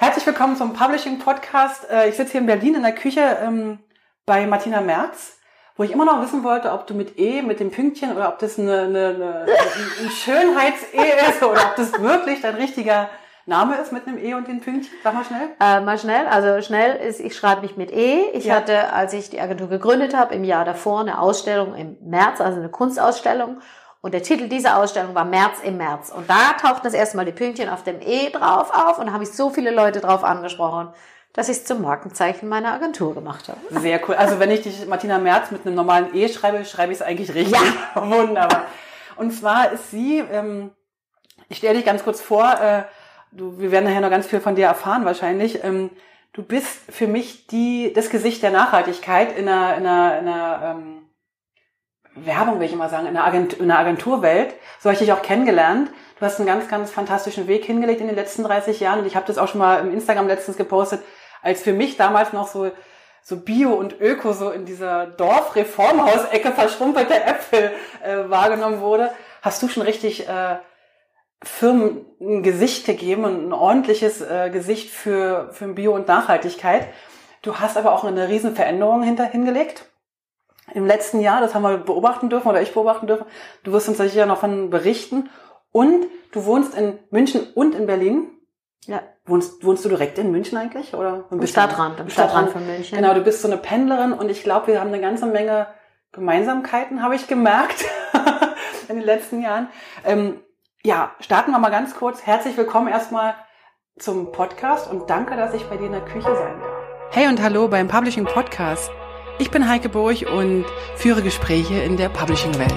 Herzlich willkommen zum Publishing Podcast. Äh, ich sitze hier in Berlin in der Küche ähm, bei Martina Merz, wo ich immer noch wissen wollte, ob du mit E, mit dem Pünktchen oder ob das eine, eine, eine, ein Schönheits-E ist oder ob das wirklich dein richtiger Name ist mit einem E und den Pünktchen. Sag mal schnell. Äh, mal schnell. Also schnell ist, ich schreibe mich mit E. Ich Ja. hatte, als ich die Agentur gegründet habe, im Jahr davor eine Ausstellung im März, also eine Kunstausstellung. Und der Titel dieser Ausstellung war März im März. Und da tauchten das erste Mal die Pünktchen auf dem E drauf auf. Und da habe ich so viele Leute drauf angesprochen, dass ich es zum Markenzeichen meiner Agentur gemacht habe. Sehr cool. Also wenn ich dich Martina Merz mit einem normalen E schreibe, schreibe ich es eigentlich richtig. Wunderbar. Und zwar ist sie, ähm, ich stelle dich ganz kurz vor, äh, du, wir werden nachher noch ganz viel von dir erfahren wahrscheinlich. Ähm, du bist für mich die, das Gesicht der Nachhaltigkeit in einer, in einer, in einer ähm, Werbung, will ich immer sagen, in der, Agent, in der Agenturwelt. So habe ich dich auch kennengelernt. Du hast einen ganz, ganz fantastischen Weg hingelegt in den letzten 30 Jahren. Und ich habe das auch schon mal im Instagram letztens gepostet, als für mich damals noch so so Bio und Öko so in dieser Dorfreformhausecke verschrumpelte Äpfel äh, wahrgenommen wurde, hast du schon richtig äh, Firmen ein Gesicht gegeben und ein ordentliches äh, Gesicht für, für Bio und Nachhaltigkeit. Du hast aber auch eine riesen Veränderung hinter hingelegt. Im letzten Jahr, das haben wir beobachten dürfen oder ich beobachten dürfen. Du wirst uns sicher noch von berichten. Und du wohnst in München und in Berlin. Ja, Wohnst, wohnst du direkt in München eigentlich? Oder im Stadtrand, im Stadtrand von München. Genau, du bist so eine Pendlerin und ich glaube, wir haben eine ganze Menge Gemeinsamkeiten, habe ich gemerkt in den letzten Jahren. Ähm, ja, starten wir mal ganz kurz. Herzlich willkommen erstmal zum Podcast und danke, dass ich bei dir in der Küche sein darf. Hey und hallo beim Publishing Podcast. Ich bin Heike Burg und führe Gespräche in der Publishing-Welt.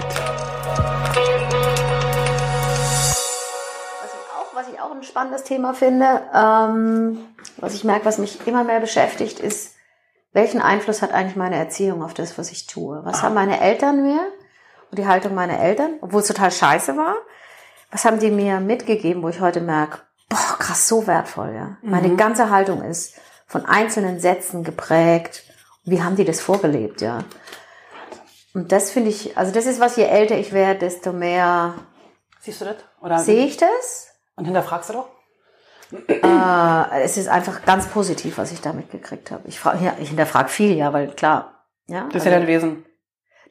Was ich auch, was ich auch ein spannendes Thema finde, ähm, was ich merke, was mich immer mehr beschäftigt, ist, welchen Einfluss hat eigentlich meine Erziehung auf das, was ich tue? Was Ah. haben meine Eltern mir und die Haltung meiner Eltern, obwohl es total scheiße war, was haben die mir mitgegeben, wo ich heute merke, boah, krass, so wertvoll, ja. Meine ganze Haltung ist von einzelnen Sätzen geprägt. Wie haben die das vorgelebt, ja? Und das finde ich, also das ist was, je älter ich werde, desto mehr Siehst du das? Oder sehe ich das. Und hinterfragst du doch? Äh, es ist einfach ganz positiv, was ich da mitgekriegt habe. Ich, frage, ja, ich hinterfrage viel, ja, weil klar, ja. Das ist ja also, dein Wesen.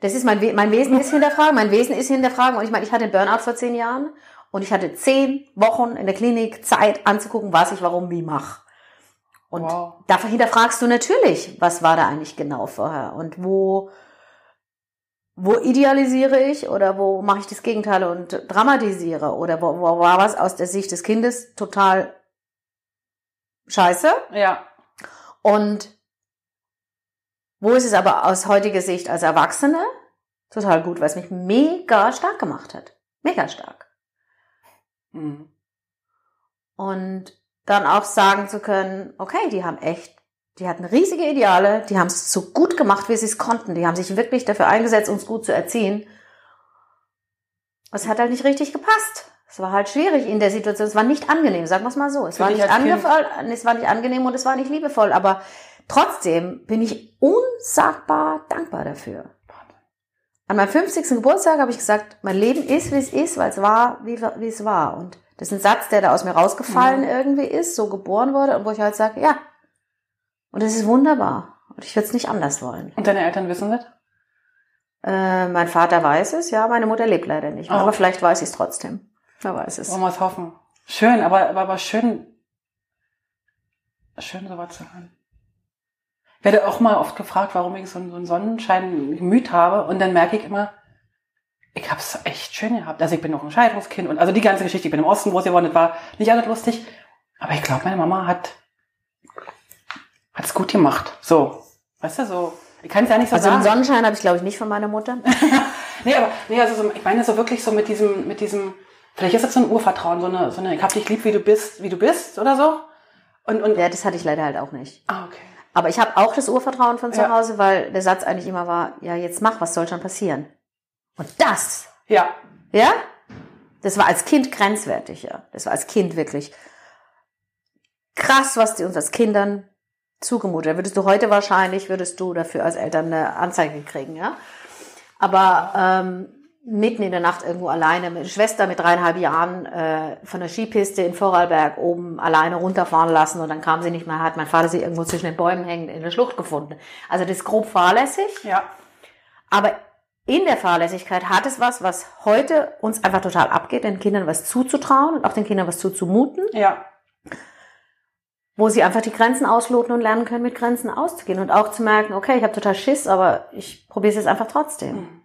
das ist mein, We mein Wesen ist hinterfragen, mein Wesen ist hinterfragen. Und ich meine, ich hatte einen Burnout vor zehn Jahren und ich hatte zehn Wochen in der Klinik Zeit anzugucken, was ich warum wie mache. Und Wow. dafür hinterfragst du natürlich, was war da eigentlich genau vorher und wo, wo idealisiere ich oder wo mache ich das Gegenteil und dramatisiere oder wo, wo war was aus der Sicht des Kindes total scheiße Ja. und wo ist es aber aus heutiger Sicht als Erwachsene total gut, weil es mich mega stark gemacht hat. Mega stark. Mhm. Und dann auch sagen zu können, okay, die haben echt, die hatten riesige Ideale, die haben es so gut gemacht, wie sie es konnten. Die haben sich wirklich dafür eingesetzt, uns gut zu erziehen. Es hat halt nicht richtig gepasst. Es war halt schwierig in der Situation. Es war nicht angenehm, sagen wir es mal so. Es Für war nicht es war nicht angenehm und es war nicht liebevoll. Aber trotzdem bin ich unsagbar dankbar dafür. An meinem 50. Geburtstag habe ich gesagt, mein Leben ist, wie es ist, weil es war, wie, wie es war. Und das ist ein Satz, der da aus mir rausgefallen Mhm. irgendwie ist, so geboren wurde und wo ich halt sage, ja. Und es ist wunderbar. Und ich würde es nicht anders wollen. Und deine Eltern wissen das? Äh, mein Vater weiß es, ja, meine Mutter lebt leider nicht mehr. Oh. Aber vielleicht weiß ich es trotzdem. Wer weiß es. Wollen wir es hoffen. Schön, aber, aber, aber schön, schön sowas zu hören. Ich werde auch mal oft gefragt, warum ich so einen, so einen Sonnenschein-Gemüt habe. Und dann merke ich immer, ich habe es echt schön gehabt. Also ich bin noch ein Scheidungskind und also die ganze Geschichte, ich bin im Osten groß geworden, das war nicht alles lustig. Aber ich glaube, meine Mama hat hat's gut gemacht. So, weißt du, so. Ich kann es ja nicht so Also den sagen. Sonnenschein habe ich, glaube ich, nicht von meiner Mutter. Nee, aber nee, also so, ich meine so wirklich so mit diesem, mit diesem, vielleicht ist das so ein Urvertrauen, so eine, so eine, ich hab dich lieb, wie du bist, wie du bist oder so. Und, und Ja, das hatte ich leider halt auch nicht. ah, okay. Aber ich habe auch das Urvertrauen von zu Ja. Hause, weil der Satz eigentlich immer war, ja, jetzt mach, was soll schon passieren? Und das, Ja, ja, das war als Kind grenzwertig, ja. Das war als Kind wirklich krass, was die uns als Kindern zugemutet. Würdest du heute wahrscheinlich, würdest du dafür als Eltern eine Anzeige kriegen, ja. Aber ähm, mitten in der Nacht irgendwo alleine mit Schwester mit dreieinhalb Jahren äh, von der Skipiste in Vorarlberg oben alleine runterfahren lassen und dann kam sie nicht mehr, hat mein Vater sie irgendwo zwischen den Bäumen hängend in der Schlucht gefunden. Also das ist grob fahrlässig. Ja. Aber in der Fahrlässigkeit hat es was, was heute uns einfach total abgeht, den Kindern was zuzutrauen und auch den Kindern was zuzumuten, Ja. wo sie einfach die Grenzen ausloten und lernen können, mit Grenzen auszugehen und auch zu merken, okay, ich habe total Schiss, aber ich probiere es jetzt einfach trotzdem.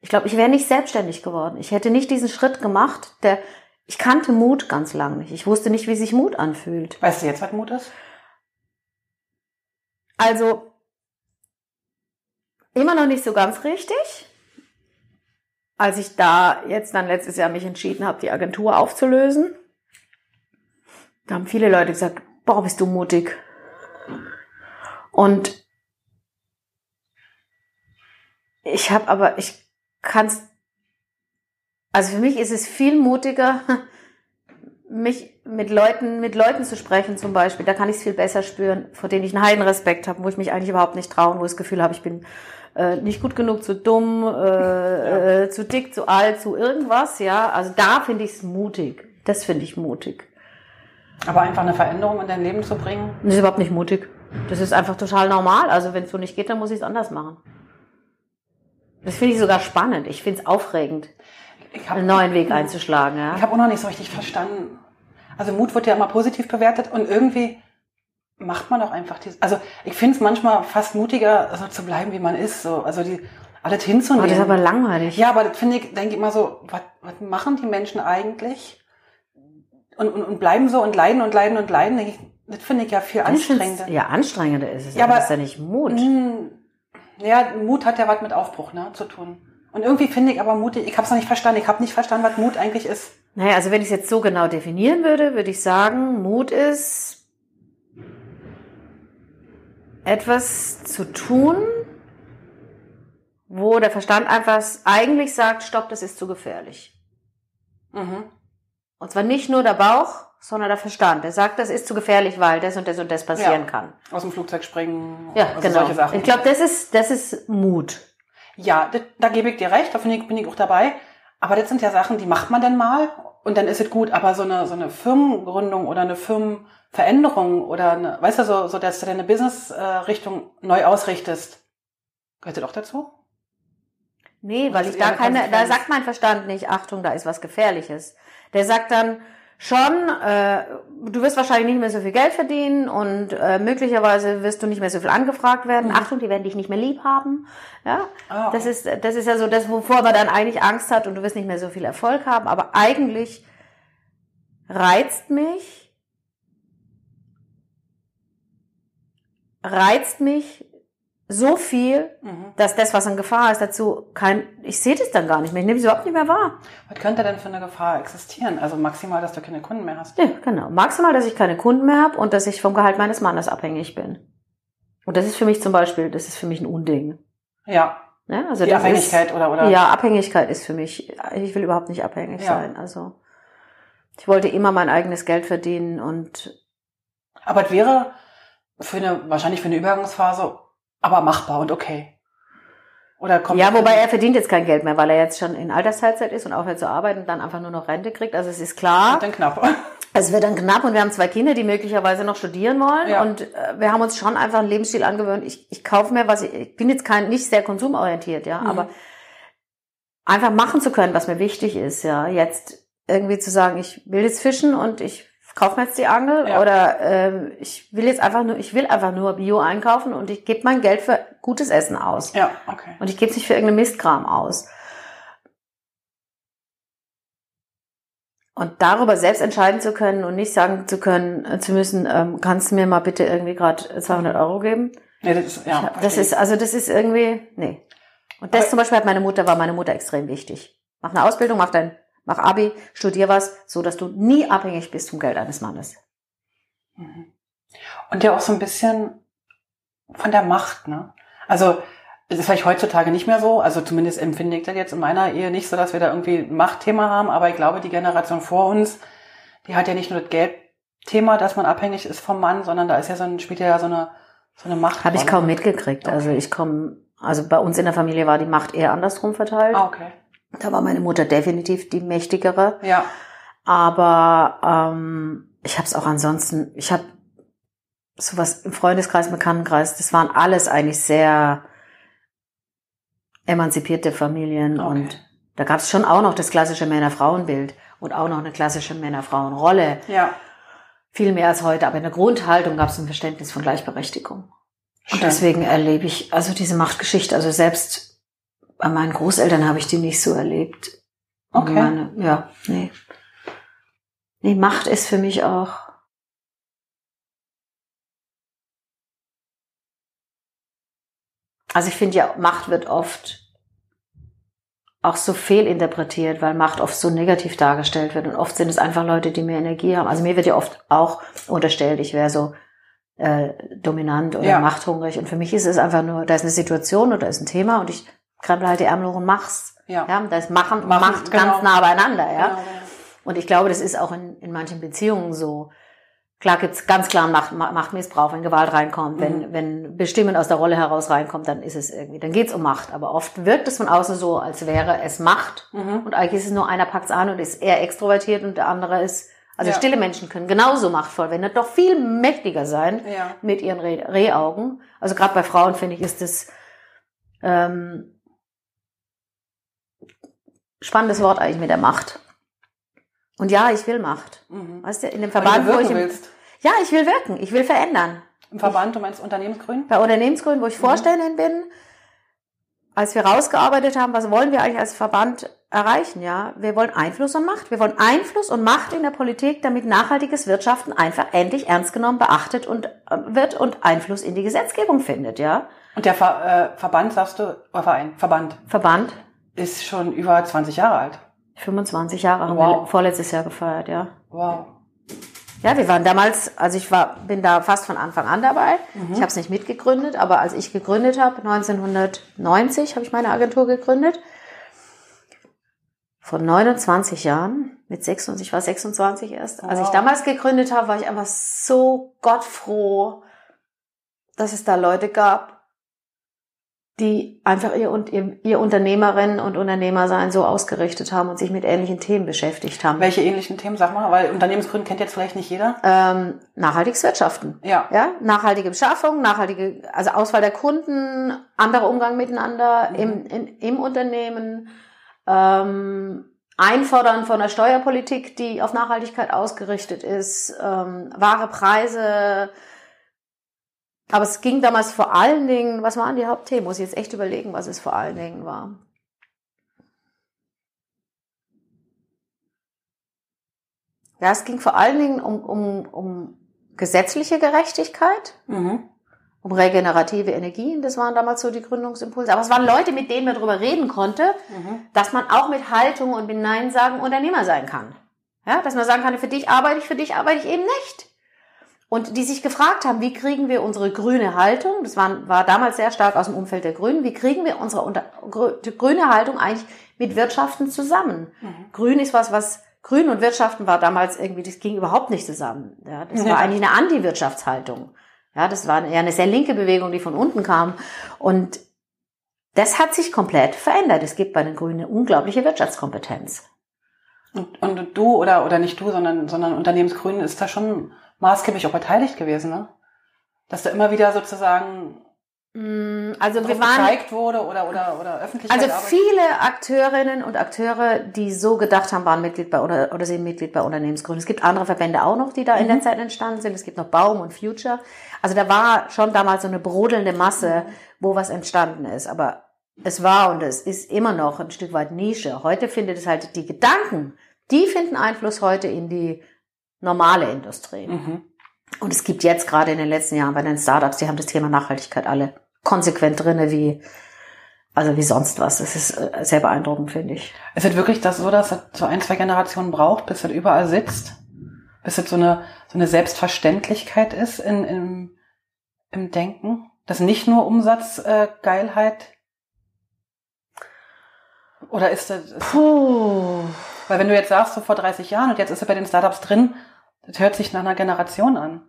Ich glaube, ich wäre nicht selbstständig geworden. Ich hätte nicht diesen Schritt gemacht, der ich kannte Mut ganz lang nicht. Ich wusste nicht, wie sich Mut anfühlt. Weißt du jetzt, was Mut ist? Also immer noch nicht so ganz richtig. Als ich da jetzt dann letztes Jahr mich entschieden habe, die Agentur aufzulösen, da haben viele Leute gesagt, boah, bist du mutig. Und ich habe aber, ich kann's, also für mich ist es viel mutiger, mich mit Leuten, mit Leuten zu sprechen zum Beispiel, da kann ich es viel besser spüren, vor denen ich einen Heidenrespekt habe, wo ich mich eigentlich überhaupt nicht trauen, wo ich das Gefühl habe, ich bin äh, nicht gut genug, zu dumm, äh, äh, zu dick, zu alt, zu irgendwas, ja. Also da finde ich es mutig. Das finde ich mutig. Aber einfach eine Veränderung in dein Leben zu bringen. Das ist überhaupt nicht mutig. Das ist einfach total normal. Also wenn es so nicht geht, dann muss ich es anders machen. Das finde ich sogar spannend. Ich finde es aufregend, Ich hab, einen neuen Weg einzuschlagen, ja. Ich habe auch noch nicht so richtig verstanden. Also Mut wird ja immer positiv bewertet und irgendwie macht man doch einfach dieses. Also ich finde es manchmal fast mutiger, so zu bleiben, wie man ist. So, also die alles Aber hinzunehmen. das ist aber langweilig. ja, aber das finde ich, denke ich immer so, was, was machen die Menschen eigentlich? Und, und, und bleiben so und leiden und leiden und leiden. Denk ich, das finde ich ja viel Das anstrengender. Ja, anstrengender ist es. Ja, aber das ist ja nicht Mut. Hm, Ja, Mut hat ja was mit Aufbruch ne, zu tun. Und irgendwie finde ich aber mutig, ich habe es noch nicht verstanden. Ich habe nicht verstanden, was Mut eigentlich ist. Naja, also wenn ich es jetzt so genau definieren würde, würde ich sagen, Mut ist etwas zu tun, wo der Verstand einfach eigentlich sagt, stopp, das ist zu gefährlich. Mhm. Und zwar nicht nur der Bauch, sondern der Verstand. Der sagt, das ist zu gefährlich, weil das und das und das passieren Ja. kann. Aus dem Flugzeug springen, Ja, also genau. solche Sachen. Ich glaube, das ist, das ist Mut. Ja, das, da gebe ich dir recht, da bin ich, auch dabei. Aber das sind ja Sachen, die macht man dann mal und dann ist es gut. Aber so eine, so eine Firmengründung oder eine Firmenveränderung oder eine, weißt du, so, so dass du deine Business-Richtung neu ausrichtest, gehört das auch dazu? Nee, weil ich da keine, da sagt mein Verstand nicht, Achtung, da ist was Gefährliches. Der sagt dann schon, äh, du wirst wahrscheinlich nicht mehr so viel Geld verdienen und äh, möglicherweise wirst du nicht mehr so viel angefragt werden. Achtung, die werden dich nicht mehr lieb haben. Ja, okay. das ist, das ist ja so das, wovor man dann eigentlich Angst hat und du wirst nicht mehr so viel Erfolg haben. Aber eigentlich reizt mich, reizt mich so viel, Mhm. dass das, was in Gefahr ist, dazu kein, ich sehe das dann gar nicht mehr, ich nehme es überhaupt nicht mehr wahr. Was könnte denn für eine Gefahr existieren? Also maximal, dass du keine Kunden mehr hast. Ja, genau. Maximal, dass ich keine Kunden mehr habe und dass ich vom Gehalt meines Mannes abhängig bin. Und das ist für mich zum Beispiel, das ist für mich ein Unding. Ja, Ja, also die Abhängigkeit ist, oder, oder Ja, Abhängigkeit ist für mich, ich will überhaupt nicht abhängig Ja. sein. Also ich wollte immer mein eigenes Geld verdienen und Aber es wäre für eine, wahrscheinlich für eine Übergangsphase, aber machbar und okay. Oder kommt ja, wobei er verdient jetzt kein Geld mehr, weil er jetzt schon in Altersteilzeit ist und aufhört zu arbeiten und dann einfach nur noch Rente kriegt. Also es ist klar, dann knapp. Es wird dann knapp und wir haben zwei Kinder, die möglicherweise noch studieren wollen Ja. und äh, wir haben uns schon einfach einen Lebensstil angewöhnt. Ich, ich kaufe mir was, ich, ich bin jetzt kein nicht sehr konsumorientiert, ja, Mhm. aber einfach machen zu können, was mir wichtig ist, ja, jetzt irgendwie zu sagen, ich will jetzt fischen und ich kaufe mir jetzt die Angel Ja. oder ähm, ich will jetzt einfach nur, ich will einfach nur Bio einkaufen und ich gebe mein Geld für gutes Essen aus Ja, okay. und ich gebe es nicht für irgendeinen Mistkram aus. Und darüber selbst entscheiden zu können und nicht sagen zu können, äh, zu müssen, ähm, kannst du mir mal bitte irgendwie gerade 200 Euro geben? Nee, das ist, ja, das ist, also das ist irgendwie, nee. Und das Aber- zum Beispiel hat meine Mutter, war meine Mutter extrem wichtig. Mach eine Ausbildung, mach dein, mach Abi, studier was, so dass du nie abhängig bist vom Geld eines Mannes. Mhm. Und ja auch so ein bisschen von der Macht, ne? Also, das ist vielleicht heutzutage nicht mehr so, also zumindest empfinde ich das jetzt in meiner Ehe nicht so, dass wir da irgendwie ein Machtthema haben, aber ich glaube, die Generation vor uns, die hat ja nicht nur das Geldthema, dass man abhängig ist vom Mann, sondern da ist ja so ein, spielt ja so eine, so eine Macht. Habe ich kaum mitgekriegt. Also Okay. ich komme, also bei uns in der Familie war die Macht eher andersrum verteilt. Ah, okay. Da war meine Mutter definitiv die mächtigere. Ja. Aber ähm, ich habe es auch ansonsten, ich habe sowas im Freundeskreis, im Bekanntenkreis, das waren alles eigentlich sehr emanzipierte Familien Okay. und da gab es schon auch noch das klassische Männer-Frauen-Bild und auch noch eine klassische Männer-Frauen-Rolle. Ja. Viel mehr als heute, aber in der Grundhaltung gab es ein Verständnis von Gleichberechtigung. Schön. Und deswegen erlebe ich also diese Machtgeschichte, also selbst bei meinen Großeltern habe ich die nicht so erlebt. Okay. Meine, ja, nee. Nee, Macht ist für mich auch. Also ich finde ja, Macht wird oft auch so fehlinterpretiert, weil Macht oft so negativ dargestellt wird. Und oft sind es einfach Leute, die mehr Energie haben. Also mir wird ja oft auch unterstellt, ich wäre so äh, dominant oder Ja. machthungrig. Und für mich ist es einfach nur, da ist eine Situation oder ist ein Thema und ich krempel halt die Ärmel hoch und mach's. Ja. Ja, da ist Machen und Machen, Macht genau. ganz nah beieinander, ja. Genau, genau. Und ich glaube, das ist auch in, in manchen Beziehungen so. Klar gibt's ganz klaren Macht, Ma- Machtmissbrauch, wenn Gewalt reinkommt, Mhm. wenn, wenn Bestimmen aus der Rolle heraus reinkommt, dann ist es irgendwie, dann geht's um Macht. Aber oft wirkt es von außen so, als wäre es Macht. Mhm. Und eigentlich ist es nur einer packt's an und ist eher extrovertiert und der andere ist, also Ja. stille Menschen können genauso machtvoll, wenn nicht doch viel mächtiger sein Ja. mit ihren Reh- Rehaugen. Also gerade bei Frauen finde ich, ist das ähm, spannendes Wort eigentlich mit der Macht. Und ja, ich will Macht. Mhm. Weißt du, in dem Verband, wo ich im, willst. ja, ich will wirken, ich will verändern. Im Verband, du meinst Unternehmensgrün? Bei Unternehmensgründen, wo ich Vorständin bin, als wir rausgearbeitet haben, was wollen wir eigentlich als Verband erreichen, ja? Wir wollen Einfluss und Macht. Wir wollen Einfluss und Macht in der Politik, damit nachhaltiges Wirtschaften einfach endlich ernst genommen, beachtet und äh, wird und Einfluss in die Gesetzgebung findet, ja? Und der Ver, äh, Verband, sagst du, oder Verein, Verband, Verband, ist schon über 20 Jahre alt. 25 Jahre haben Wow. wir vorletztes Jahr gefeiert, ja. Wow. Ja, wir waren damals, also ich war, bin da fast von Anfang an dabei. Ich habe es nicht mitgegründet, aber als ich gegründet habe, 1990 habe ich meine Agentur gegründet. Vor 29 Jahren, mit 26, ich war 26 erst. Als ich Wow. damals gegründet habe, war ich einfach so gottfroh, dass es da Leute gab, die einfach ihr, und ihr, ihr Unternehmerinnen und Unternehmersein so ausgerichtet haben und sich mit ähnlichen Themen beschäftigt haben. Welche ähnlichen Themen, sag mal, weil Unternehmensgrün kennt jetzt vielleicht nicht jeder. ähm, nachhaltiges Wirtschaften. Ja. Ja, nachhaltige Beschaffung, nachhaltige, also Auswahl der Kunden, anderer Umgang miteinander Mhm. im, in, im Unternehmen, ähm, Einfordern von einer Steuerpolitik, die auf Nachhaltigkeit ausgerichtet ist, ähm, wahre Preise. Aber es ging damals vor allen Dingen, was waren die Hauptthemen? Muss ich jetzt echt überlegen, was es vor allen Dingen war. Ja, es ging vor allen Dingen um, um, um gesetzliche Gerechtigkeit, Mhm. um regenerative Energien. Das waren damals so die Gründungsimpulse. Aber es waren Leute, mit denen man darüber reden konnte, Mhm. dass man auch mit Haltung und mit Nein sagen Unternehmer sein kann. Ja, dass man sagen kann, für dich arbeite ich, für dich arbeite ich eben nicht. Und die sich gefragt haben, wie kriegen wir unsere grüne Haltung, das war, war damals sehr stark aus dem Umfeld der Grünen, wie kriegen wir unsere unter, grüne Haltung eigentlich mit Wirtschaften zusammen? Mhm. Grün ist was, was Grün und Wirtschaften war damals irgendwie, das ging überhaupt nicht zusammen. Ja, das Ja. war eigentlich eine Anti-Wirtschaftshaltung. Ja, das war eher eine sehr linke Bewegung, die von unten kam. Und das hat sich komplett verändert. Es gibt bei den Grünen eine unglaubliche Wirtschaftskompetenz. Und, und du oder oder nicht du, sondern sondern Unternehmensgrün ist da schon maßgeblich auch beteiligt gewesen, ne? Dass da immer wieder sozusagen Mm, Also wir waren, gezeigt wurde oder oder oder Öffentlichkeit. also viele Akteurinnen und Akteure, die so gedacht haben, waren Mitglied bei oder, oder sind Mitglied bei Unternehmensgrün. Es gibt andere Verbände auch noch, die da in der Zeit entstanden sind. Es gibt noch Baum und Future. Also da war schon damals so eine brodelnde Masse, wo was entstanden ist. Aber es war und es ist immer noch ein Stück weit Nische. Heute findet es halt die Gedanken, die finden Einfluss heute in die normale Industrie. Mhm. Und es gibt jetzt gerade in den letzten Jahren bei den Startups, die haben das Thema Nachhaltigkeit alle konsequent drinne wie, also wie sonst was. Das ist äh, sehr beeindruckend, finde ich. Ist es wirklich das so, dass es so ein, zwei Generationen braucht, bis es überall sitzt? Bis es so eine, so eine Selbstverständlichkeit ist in, im, im Denken? Dass nicht nur Umsatzgeilheit? Äh? Oder ist das, ist, Puh. weil wenn du jetzt sagst, so vor 30 Jahren und jetzt ist er bei den Startups drin, das hört sich nach einer Generation an.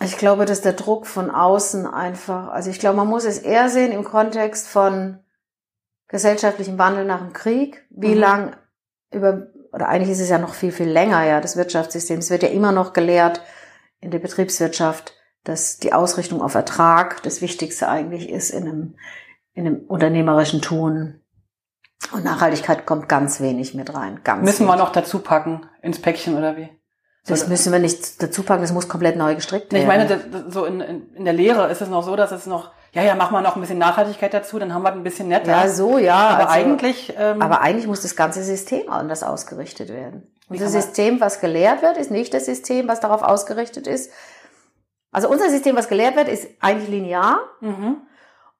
Ich glaube, dass der Druck von außen einfach, also ich glaube, man muss es eher sehen im Kontext von gesellschaftlichen Wandel nach dem Krieg, wie mhm. lang über, oder eigentlich ist es ja noch viel, viel länger, ja, das Wirtschaftssystem. Es wird ja immer noch gelehrt in der Betriebswirtschaft, dass die Ausrichtung auf Ertrag das Wichtigste eigentlich ist in einem, in einem unternehmerischen Tun. Und Nachhaltigkeit kommt ganz wenig mit rein. Ganz Müssen wenig. wir noch dazu packen ins Päckchen oder wie? Das müssen wir nicht dazu packen, das muss komplett neu gestrickt werden. Ich meine, das, das, so in, in, in der Lehre ist es noch so, dass es noch, ja, ja, mach mal noch ein bisschen Nachhaltigkeit dazu, dann haben wir ein bisschen netter. Ja, so, ja. Aber also, eigentlich. Ähm, aber eigentlich muss das ganze System anders ausgerichtet werden. Und das System, was gelehrt wird, ist nicht das System, was darauf ausgerichtet ist. Also unser System, was gelehrt wird, ist eigentlich linear. Mhm.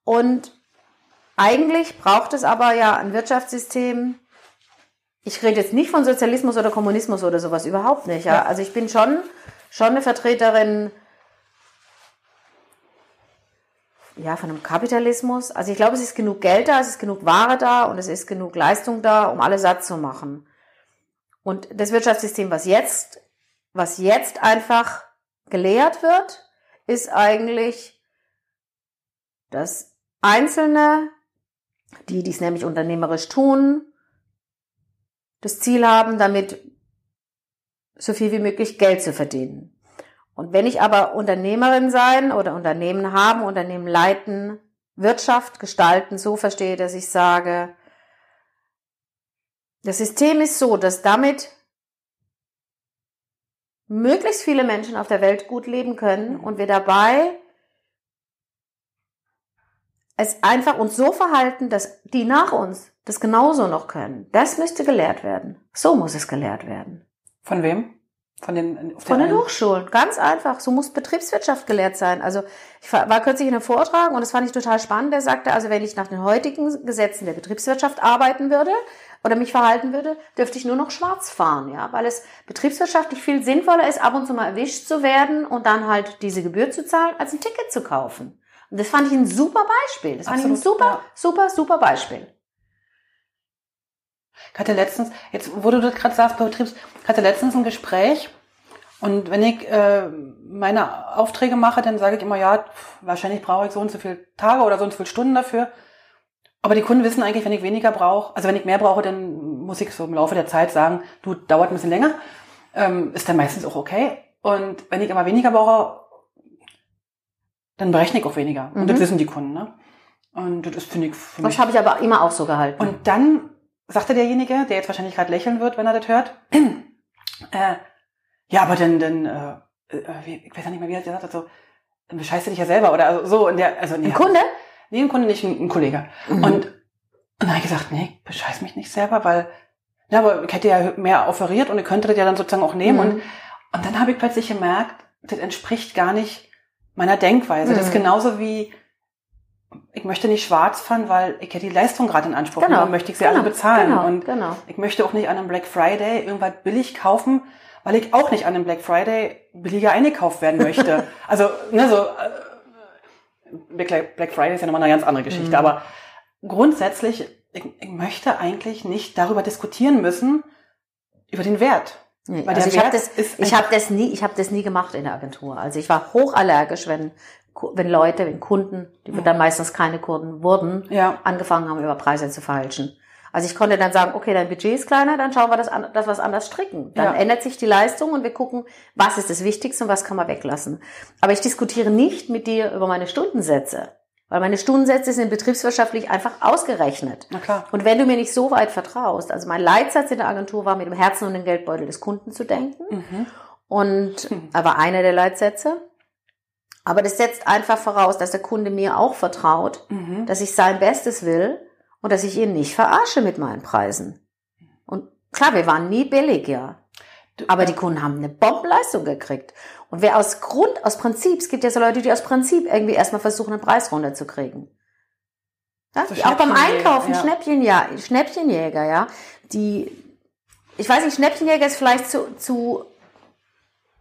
Und eigentlich braucht es aber ja ein Wirtschaftssystem, ich rede jetzt nicht von Sozialismus oder Kommunismus oder sowas, überhaupt nicht. Ja? Also ich bin schon, schon eine Vertreterin ja, von einem Kapitalismus. Also ich glaube, es ist genug Geld da, es ist genug Ware da und es ist genug Leistung da, um alle satt zu machen. Und das Wirtschaftssystem, was jetzt, was jetzt einfach gelehrt wird, ist eigentlich, dass Einzelne, die dies nämlich unternehmerisch tun, das Ziel haben, damit so viel wie möglich Geld zu verdienen. Und wenn ich aber Unternehmerin sein oder Unternehmen haben, Unternehmen leiten, Wirtschaft gestalten, so verstehe, dass ich sage, das System ist so, dass damit möglichst viele Menschen auf der Welt gut leben können und wir dabei es einfach uns so verhalten, dass die nach uns das genauso noch können. Das müsste gelehrt werden. So muss es gelehrt werden. Von wem? Von den, Von den Hochschulen. Ganz einfach. So muss Betriebswirtschaft gelehrt sein. Also ich war kürzlich in einem Vortrag und das fand ich total spannend. Der sagte, also wenn ich nach den heutigen Gesetzen der Betriebswirtschaft arbeiten würde oder mich verhalten würde, dürfte ich nur noch schwarz fahren, ja, weil es betriebswirtschaftlich viel sinnvoller ist, ab und zu mal erwischt zu werden und dann halt diese Gebühr zu zahlen, als ein Ticket zu kaufen. Und das fand ich ein super Beispiel. Das fand Absolut, ich ein super, ja. super, super Beispiel. Ich hatte letztens, jetzt wo du das gerade sagst, Betriebs, ich hatte letztens ein Gespräch und wenn ich äh, meine Aufträge mache, dann sage ich immer, ja, wahrscheinlich brauche ich so und so viele Tage oder so und so viele Stunden dafür. Aber die Kunden wissen eigentlich, wenn ich weniger brauche, also wenn ich mehr brauche, dann muss ich so im Laufe der Zeit sagen, du, dauert ein bisschen länger. Ähm, ist dann meistens auch okay. Und wenn ich immer weniger brauche, dann berechne ich auch weniger. Mhm. Und das wissen die Kunden, ne? Und das finde ich für mich. Das habe ich aber immer auch so gehalten. Und dann sagte derjenige, der jetzt wahrscheinlich gerade lächeln wird, wenn er das hört, äh, ja, aber dann, dann, äh, äh, ich weiß ja nicht mehr, wie er gesagt hat, so, dann bescheißt du dich ja selber oder also so in der, also nee, ein Kunde? Nee, ein Kunde nicht, ein, ein Kollege. Mhm. Und, und dann habe ich gesagt, nee, bescheiß mich nicht selber, weil, ja, aber ich hätte ja mehr offeriert und ich könnte das ja dann sozusagen auch nehmen. Mhm. Und, und dann habe ich plötzlich gemerkt, das entspricht gar nicht meiner Denkweise. Mhm. Das ist mhm. genauso wie, ich möchte nicht schwarz fahren, weil ich ja die Leistung gerade in Anspruch genau. nehme, möchte ich sie genau. alle bezahlen. Genau. Und genau. ich möchte auch nicht an einem Black Friday irgendwas billig kaufen, weil ich auch nicht an einem Black Friday billiger eingekauft werden möchte. also, ne, so, äh, Black Friday ist ja nochmal eine ganz andere Geschichte, mhm. aber grundsätzlich, ich, ich möchte eigentlich nicht darüber diskutieren müssen, über den Wert. Nee, also ich habe das, ich habe das nie, ich habe das nie gemacht in der Agentur. Also ich war hochallergisch, wenn wenn Leute, wenn Kunden, die ja. dann meistens keine Kunden wurden, ja. angefangen haben, über Preise zu verhalten. Also ich konnte dann sagen, okay, dein Budget ist kleiner, dann schauen wir das, an, das was anders stricken. Dann ja. ändert sich die Leistung und wir gucken, was ist das Wichtigste und was kann man weglassen. Aber ich diskutiere nicht mit dir über meine Stundensätze. Weil meine Stundensätze sind betriebswirtschaftlich einfach ausgerechnet. Na klar. Und wenn du mir nicht so weit vertraust, also mein Leitsatz in der Agentur war, mit dem Herzen und dem Geldbeutel des Kunden zu denken. Mhm. Und mhm. aber einer der Leitsätze. Aber das setzt einfach voraus, dass der Kunde mir auch vertraut, mhm. dass ich sein Bestes will und dass ich ihn nicht verarsche mit meinen Preisen. Und klar, wir waren nie billig, ja. Aber die Kunden haben eine Bombenleistung gekriegt. Und wer aus Grund, aus Prinzip, es gibt ja so Leute, die aus Prinzip irgendwie erstmal versuchen, einen Preis runterzukriegen. Ja? So auch beim Einkaufen, ja. Schnäppchen, ja, Schnäppchenjäger, ja. Die, ich weiß nicht, Schnäppchenjäger ist vielleicht zu, zu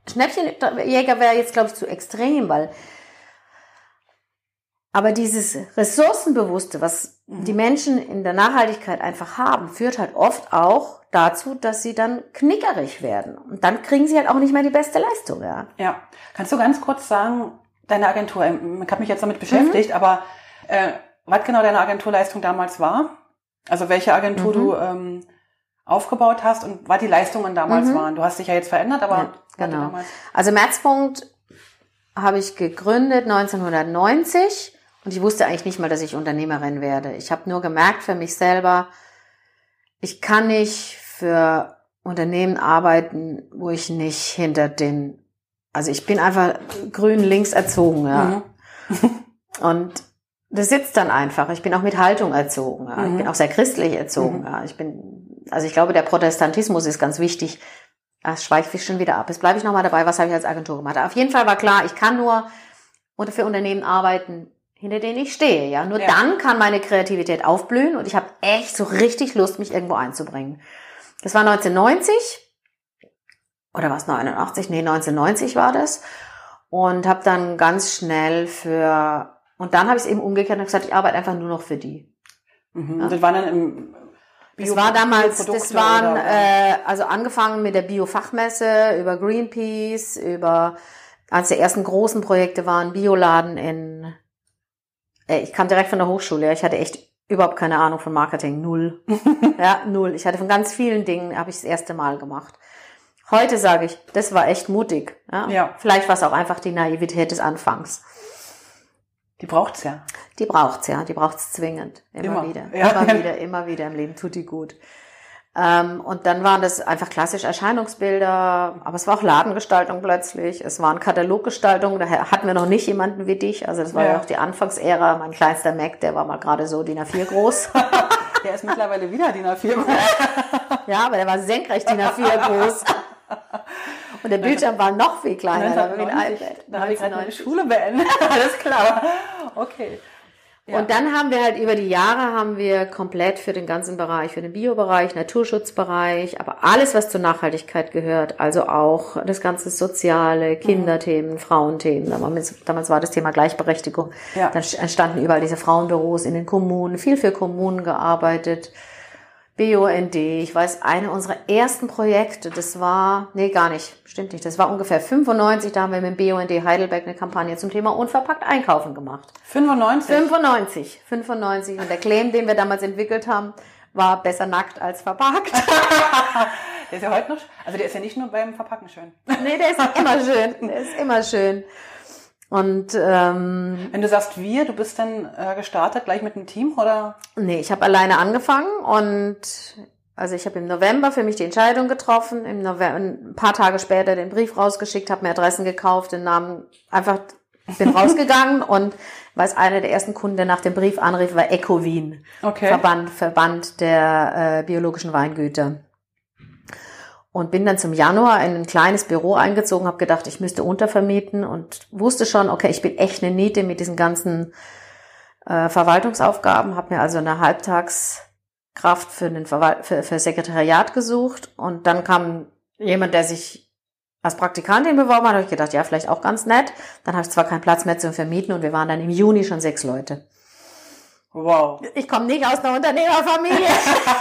Schnäppchenjäger wäre jetzt, glaube ich, zu extrem, weil aber dieses Ressourcenbewusste, was mhm. die Menschen in der Nachhaltigkeit einfach haben, führt halt oft auch dazu, dass sie dann knickerig werden. Und dann kriegen sie halt auch nicht mehr die beste Leistung, ja. Ja. Kannst du ganz kurz sagen, deine Agentur, ich habe mich jetzt damit beschäftigt, mhm. aber äh, was genau deine Agenturleistung damals war? Also welche Agentur Mhm. du ähm, aufgebaut hast und was die Leistungen damals Mhm. waren. Du hast dich ja jetzt verändert, aber Ja, genau. Also Märzpunkt habe ich gegründet 1990 und ich wusste eigentlich nicht mal, dass ich Unternehmerin werde. Ich habe nur gemerkt für mich selber, ich kann nicht für Unternehmen arbeiten, wo ich nicht hinter den, also ich bin einfach grün links erzogen, ja. Mhm. Und das sitzt dann einfach. Ich bin auch mit Haltung erzogen. Ja. Ich Mhm. bin auch sehr christlich erzogen. Mhm. Ja. Ich bin, also ich glaube, der Protestantismus ist ganz wichtig. Das schweife ich schon wieder ab. Jetzt bleibe ich nochmal dabei, was habe ich als Agentur gemacht. Auf jeden Fall war klar, ich kann nur unter für Unternehmen arbeiten, hinter denen ich stehe. Ja, nur Ja. dann kann meine Kreativität aufblühen und ich habe echt so richtig Lust, mich irgendwo einzubringen. Das war 1990 oder was 89? Nee, 1990 war das und habe dann ganz schnell für und dann habe ich es eben umgekehrt und gesagt, ich arbeite einfach nur noch für die. Mhm. Ja. Und das waren dann im Das Bio- war damals, das waren, äh, also angefangen mit der Biofachmesse, über Greenpeace, über, eines der ersten großen Projekte waren Bioladen in, ich kam direkt von der Hochschule, ja, ich hatte echt überhaupt keine Ahnung von Marketing, null. ja, null. Ich hatte von ganz vielen Dingen, habe ich das erste Mal gemacht. Heute sage ich, das war echt mutig. Ja? Ja. Vielleicht war es auch einfach die Naivität des Anfangs. Die braucht's ja. Die braucht's ja, die braucht's zwingend. Immer, Immer. wieder. Ja. Immer wieder, immer wieder im Leben tut die gut. Ähm, und dann waren das einfach klassisch Erscheinungsbilder, aber es war auch Ladengestaltung plötzlich, es waren Kataloggestaltung, daher hatten wir noch nicht jemanden wie dich, also das war ja, Ja. auch die Anfangsära, mein kleinster Mac, der war mal gerade so DIN A4 groß. Der ist mittlerweile wieder DIN A4. ja, aber der war senkrecht DIN A4 groß. Und der Bildschirm war noch viel kleiner, der war wie ein 1990, iPad. Da habe ich gerade meine 1990. Schule beendet. Alles klar. Okay. Ja. Und dann haben wir halt über die Jahre haben wir komplett für den ganzen Bereich, für den Biobereich, Naturschutzbereich, aber alles, was zur Nachhaltigkeit gehört, also auch das ganze soziale, Kinderthemen, Frauenthemen. Damals, damals war das Thema Gleichberechtigung. Ja. Dann entstanden überall diese Frauenbüros in den Kommunen, viel für Kommunen gearbeitet. BUND, ich weiß, eine unserer ersten Projekte, das war, nee, gar nicht, stimmt nicht, das war ungefähr 95, da haben wir mit dem BUND Heidelberg eine Kampagne zum Thema unverpackt einkaufen gemacht. 95. 95, 95. Und der Claim, den wir damals entwickelt haben, war besser nackt als verpackt. Der ist ja heute noch, also der ist ja nicht nur beim Verpacken schön. nee, der ist immer schön. Der ist immer schön. Und ähm, Wenn du sagst wir, du bist dann äh, gestartet gleich mit einem Team oder? nee, ich habe alleine angefangen und also ich habe im November für mich die Entscheidung getroffen, im November, ein paar Tage später den Brief rausgeschickt, habe mir Adressen gekauft, den Namen einfach bin rausgegangen und weiß einer der ersten Kunden, der nach dem Brief anrief, war Eco Wien. Okay. Verband, Verband der äh, biologischen Weingüter. Und bin dann zum Januar in ein kleines Büro eingezogen, habe gedacht, ich müsste untervermieten und wusste schon, okay, ich bin echt eine Niete mit diesen ganzen äh, Verwaltungsaufgaben, habe mir also eine Halbtagskraft für, den Verwal für, für Sekretariat gesucht und dann kam jemand, der sich als Praktikantin beworben hat, habe ich gedacht, ja, vielleicht auch ganz nett. Dann habe ich zwar keinen Platz mehr zum Vermieten und wir waren dann im Juni schon sechs Leute. Wow. Ich komme nicht aus einer Unternehmerfamilie.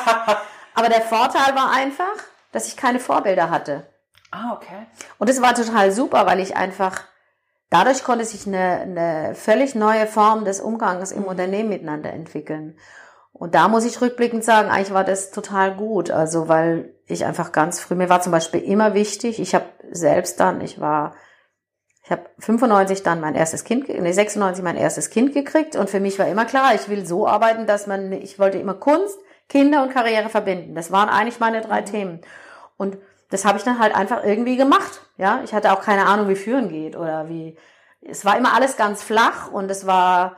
Aber der Vorteil war einfach, dass ich keine Vorbilder hatte. Ah, okay. Und es war total super, weil ich einfach, dadurch konnte sich eine, eine völlig neue Form des Umgangs im Unternehmen miteinander entwickeln. Und da muss ich rückblickend sagen, eigentlich war das total gut. Also, weil ich einfach ganz früh, mir war zum Beispiel immer wichtig, ich habe selbst dann, ich war, ich habe 95 dann mein erstes Kind, nee, 96 mein erstes Kind gekriegt und für mich war immer klar, ich will so arbeiten, dass man, ich wollte immer Kunst, Kinder und Karriere verbinden. Das waren eigentlich meine drei Themen. Und das habe ich dann halt einfach irgendwie gemacht. Ja, ich hatte auch keine Ahnung, wie führen geht oder wie. Es war immer alles ganz flach und es war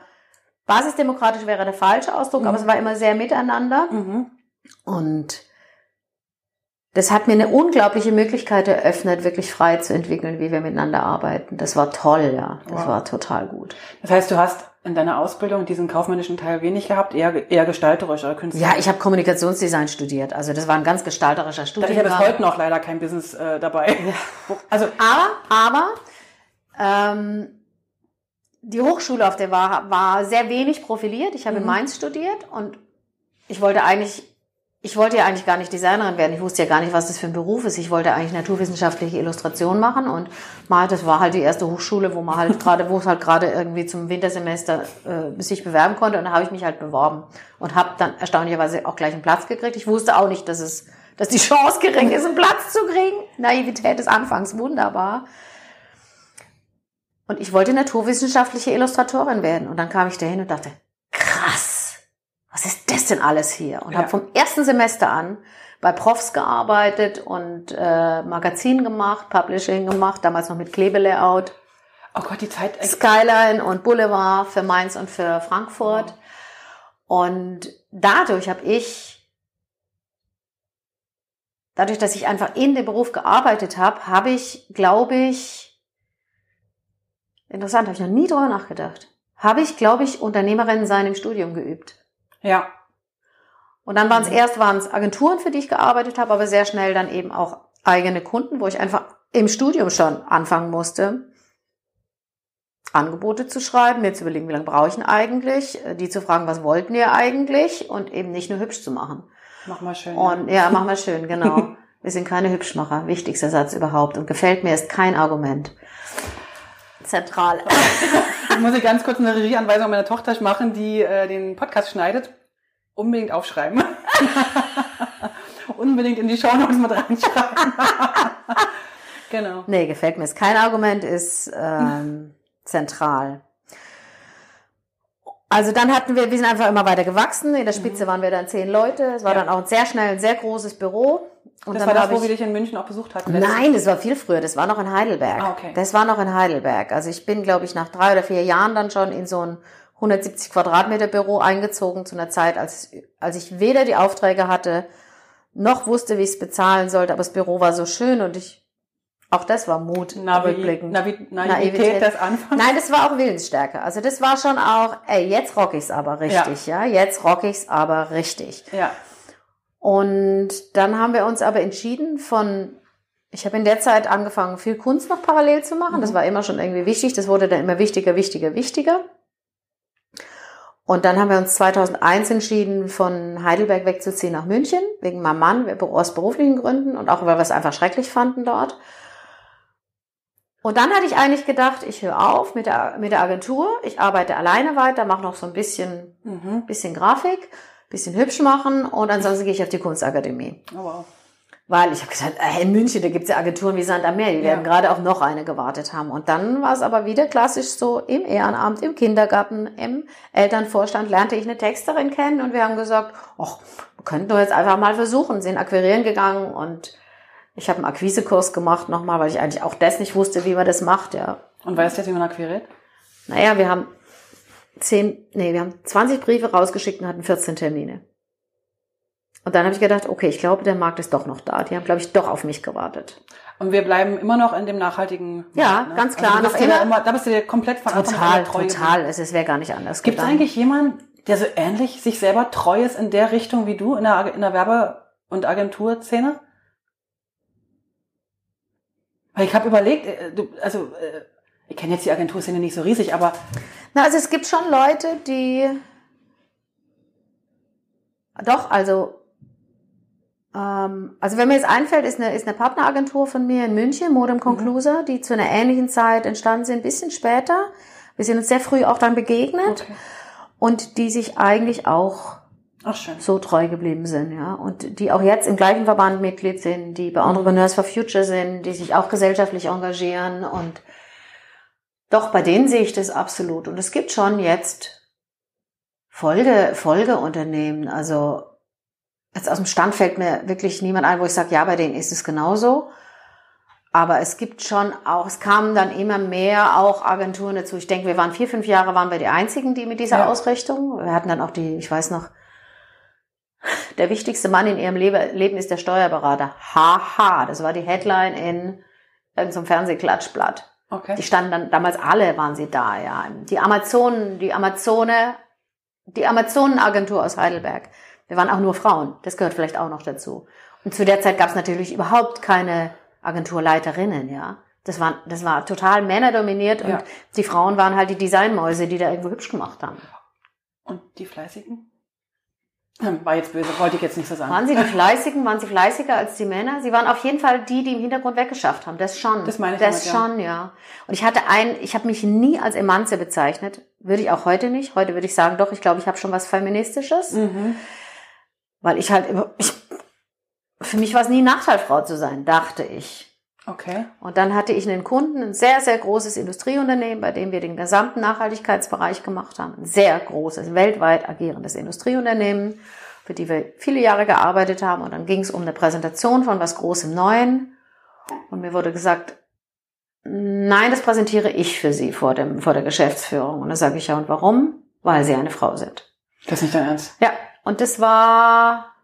basisdemokratisch wäre der falsche Ausdruck, aber es war immer sehr miteinander. Mhm. Und das hat mir eine unglaubliche Möglichkeit eröffnet, wirklich frei zu entwickeln, wie wir miteinander arbeiten. Das war toll, ja. Das Wow. war total gut. Das heißt, du hast in deiner Ausbildung diesen kaufmännischen Teil wenig gehabt, eher, eher gestalterisch oder künstlerisch. Ja, ich habe Kommunikationsdesign studiert. Also das war ein ganz gestalterischer habe ich ja Studiengang. bis heute noch leider kein Business äh, dabei. Also, Aber, aber ähm, die Hochschule, auf der war, war sehr wenig profiliert. Ich habe in Mhm. Mainz studiert und ich wollte eigentlich ich wollte ja eigentlich gar nicht Designerin werden. Ich wusste ja gar nicht, was das für ein Beruf ist. Ich wollte eigentlich naturwissenschaftliche Illustration machen und mal, das war halt die erste Hochschule, wo man halt gerade, wo es halt gerade irgendwie zum Wintersemester äh, sich bewerben konnte. Und da habe ich mich halt beworben und habe dann erstaunlicherweise auch gleich einen Platz gekriegt. Ich wusste auch nicht, dass es, dass die Chance gering ist, einen Platz zu kriegen. Naivität des Anfangs, wunderbar. Und ich wollte naturwissenschaftliche Illustratorin werden. Und dann kam ich dahin und dachte, was ist das denn alles hier? Und ja. habe vom ersten Semester an bei Profs gearbeitet und äh, Magazin gemacht, Publishing gemacht, damals noch mit Klebelayout. Oh Gott, die Zeit. Skyline und Boulevard für Mainz und für Frankfurt. Oh. Und dadurch habe ich, dadurch, dass ich einfach in dem Beruf gearbeitet habe, habe ich, glaube ich, interessant, habe ich noch nie drüber nachgedacht, habe ich, glaube ich, Unternehmerin sein im Studium geübt. Ja. Und dann waren es erst waren es Agenturen, für die ich gearbeitet habe, aber sehr schnell dann eben auch eigene Kunden, wo ich einfach im Studium schon anfangen musste, Angebote zu schreiben, mir zu überlegen, wie lange brauche ich denn eigentlich, äh, die zu fragen, was wollten ihr eigentlich und eben nicht nur hübsch zu machen. Mach mal schön. Und ja, mach mal schön, genau. Wir sind keine Hübschmacher. Wichtigster Satz überhaupt. Und gefällt mir ist kein Argument. Zentral. ich muss ich ganz kurz eine Regieanweisung meiner Tochter machen, die äh, den Podcast schneidet. Unbedingt aufschreiben. Unbedingt in die Shownotes mit reinschreiben. genau. Nee, gefällt mir. Ist kein Argument, ist ähm, zentral. Also dann hatten wir, wir sind einfach immer weiter gewachsen. In der Spitze mhm. waren wir dann zehn Leute. Es war ja. dann auch sehr schnell ein sehr großes Büro. Und das war das, wo wir dich in München auch besucht hatten? Nein, das war viel früher. Das war noch in Heidelberg. Ah, okay. Das war noch in Heidelberg. Also ich bin, glaube ich, nach drei oder vier Jahren dann schon in so ein 170 Quadratmeter Büro eingezogen zu einer Zeit, als, als ich weder die Aufträge hatte, noch wusste, wie ich es bezahlen sollte. Aber das Büro war so schön und ich, auch das war Mut, Navi, rückblickend. Navi, Naivität, Naivität des Anfangs. Nein, das war auch Willensstärke. Also das war schon auch, ey, jetzt rock ich's aber richtig, ja. ja? Jetzt rock ich's aber richtig. Ja. Und dann haben wir uns aber entschieden von, ich habe in der Zeit angefangen, viel Kunst noch parallel zu machen. Mhm. Das war immer schon irgendwie wichtig. Das wurde dann immer wichtiger, wichtiger, wichtiger. Und dann haben wir uns 2001 entschieden, von Heidelberg wegzuziehen nach München, wegen meinem Mann, aus beruflichen Gründen und auch weil wir es einfach schrecklich fanden dort. Und dann hatte ich eigentlich gedacht, ich höre auf mit der, mit der Agentur, ich arbeite alleine weiter, mache noch so ein bisschen, mhm. bisschen Grafik bisschen hübsch machen und ansonsten gehe ich auf die Kunstakademie. Oh, wow. Weil ich habe gesagt, äh, in München, da gibt's ja Agenturen wie Sand am Meer, die ja. werden gerade auch noch eine gewartet haben. Und dann war es aber wieder klassisch so, im Ehrenamt, im Kindergarten, im Elternvorstand lernte ich eine Texterin kennen und wir haben gesagt, ach, wir könnten doch jetzt einfach mal versuchen, sind akquirieren gegangen und ich habe einen Akquisekurs gemacht nochmal, weil ich eigentlich auch das nicht wusste, wie man das macht, ja. Und weißt du jetzt, wie man akquiriert? Naja, wir haben zehn, nee, wir haben 20 Briefe rausgeschickt und hatten 14 Termine. Und dann habe ich gedacht, okay, ich glaube, der Markt ist doch noch da. Die haben, glaube ich, doch auf mich gewartet. Und wir bleiben immer noch in dem nachhaltigen. Ja, Markt, ne? ganz klar. Also noch immer, immer, da bist du dir komplett von Total, treu total. Es, es wäre gar nicht anders. Gibt es eigentlich jemanden, der so ähnlich sich selber treu ist in der Richtung wie du in der, in der Werbe- und Agenturszene? Weil ich habe überlegt, äh, du, also äh, ich kenne jetzt die Agenturszene nicht so riesig, aber na, also es gibt schon Leute, die doch, also ähm, also wenn mir jetzt einfällt, ist eine, ist eine Partneragentur von mir in München, Modem Concluser, mhm. die zu einer ähnlichen Zeit entstanden sind, ein bisschen später. Wir sind uns sehr früh auch dann begegnet okay. und die sich eigentlich auch Ach, so treu geblieben sind, ja. Und die auch jetzt im gleichen Verband Mitglied sind, die bei mhm. Entrepreneurs for Future sind, die sich auch gesellschaftlich engagieren und doch, bei denen sehe ich das absolut. Und es gibt schon jetzt Folge, Folgeunternehmen. Also jetzt aus dem Stand fällt mir wirklich niemand ein, wo ich sage, ja, bei denen ist es genauso. Aber es gibt schon auch, es kamen dann immer mehr auch Agenturen dazu. Ich denke, wir waren vier, fünf Jahre, waren wir die einzigen, die mit dieser ja. Ausrichtung. Wir hatten dann auch die, ich weiß noch, der wichtigste Mann in ihrem Leben ist der Steuerberater. Haha, das war die Headline in irgendeinem Fernsehklatschblatt. Okay. Die standen dann, damals alle waren sie da, ja. Die Amazonen, die Amazone, die Amazonenagentur aus Heidelberg. Wir waren auch nur Frauen. Das gehört vielleicht auch noch dazu. Und zu der Zeit gab es natürlich überhaupt keine Agenturleiterinnen, ja. Das war, das war total männerdominiert und ja. die Frauen waren halt die Designmäuse, die da irgendwo hübsch gemacht haben. Und die Fleißigen? War jetzt böse, wollte ich jetzt nicht so sagen. Waren sie die Fleißigen? Waren sie fleißiger als die Männer? Sie waren auf jeden Fall die, die im Hintergrund weggeschafft haben. Das schon. Das meine ich Das damit, ja. schon, ja. Und ich hatte ein, ich habe mich nie als Emanze bezeichnet. Würde ich auch heute nicht. Heute würde ich sagen, doch, ich glaube, ich habe schon was Feministisches. Mhm. Weil ich halt immer, ich, für mich war es nie Nachteil, Frau zu sein, dachte ich. Okay. Und dann hatte ich einen Kunden, ein sehr, sehr großes Industrieunternehmen, bei dem wir den gesamten Nachhaltigkeitsbereich gemacht haben. Ein sehr großes, weltweit agierendes Industrieunternehmen, für die wir viele Jahre gearbeitet haben. Und dann ging es um eine Präsentation von was Großem Neuen. Und mir wurde gesagt, nein, das präsentiere ich für Sie vor, dem, vor der Geschäftsführung. Und da sage ich ja, und warum? Weil Sie eine Frau sind. Das ist nicht dein Ernst. Ja, und das war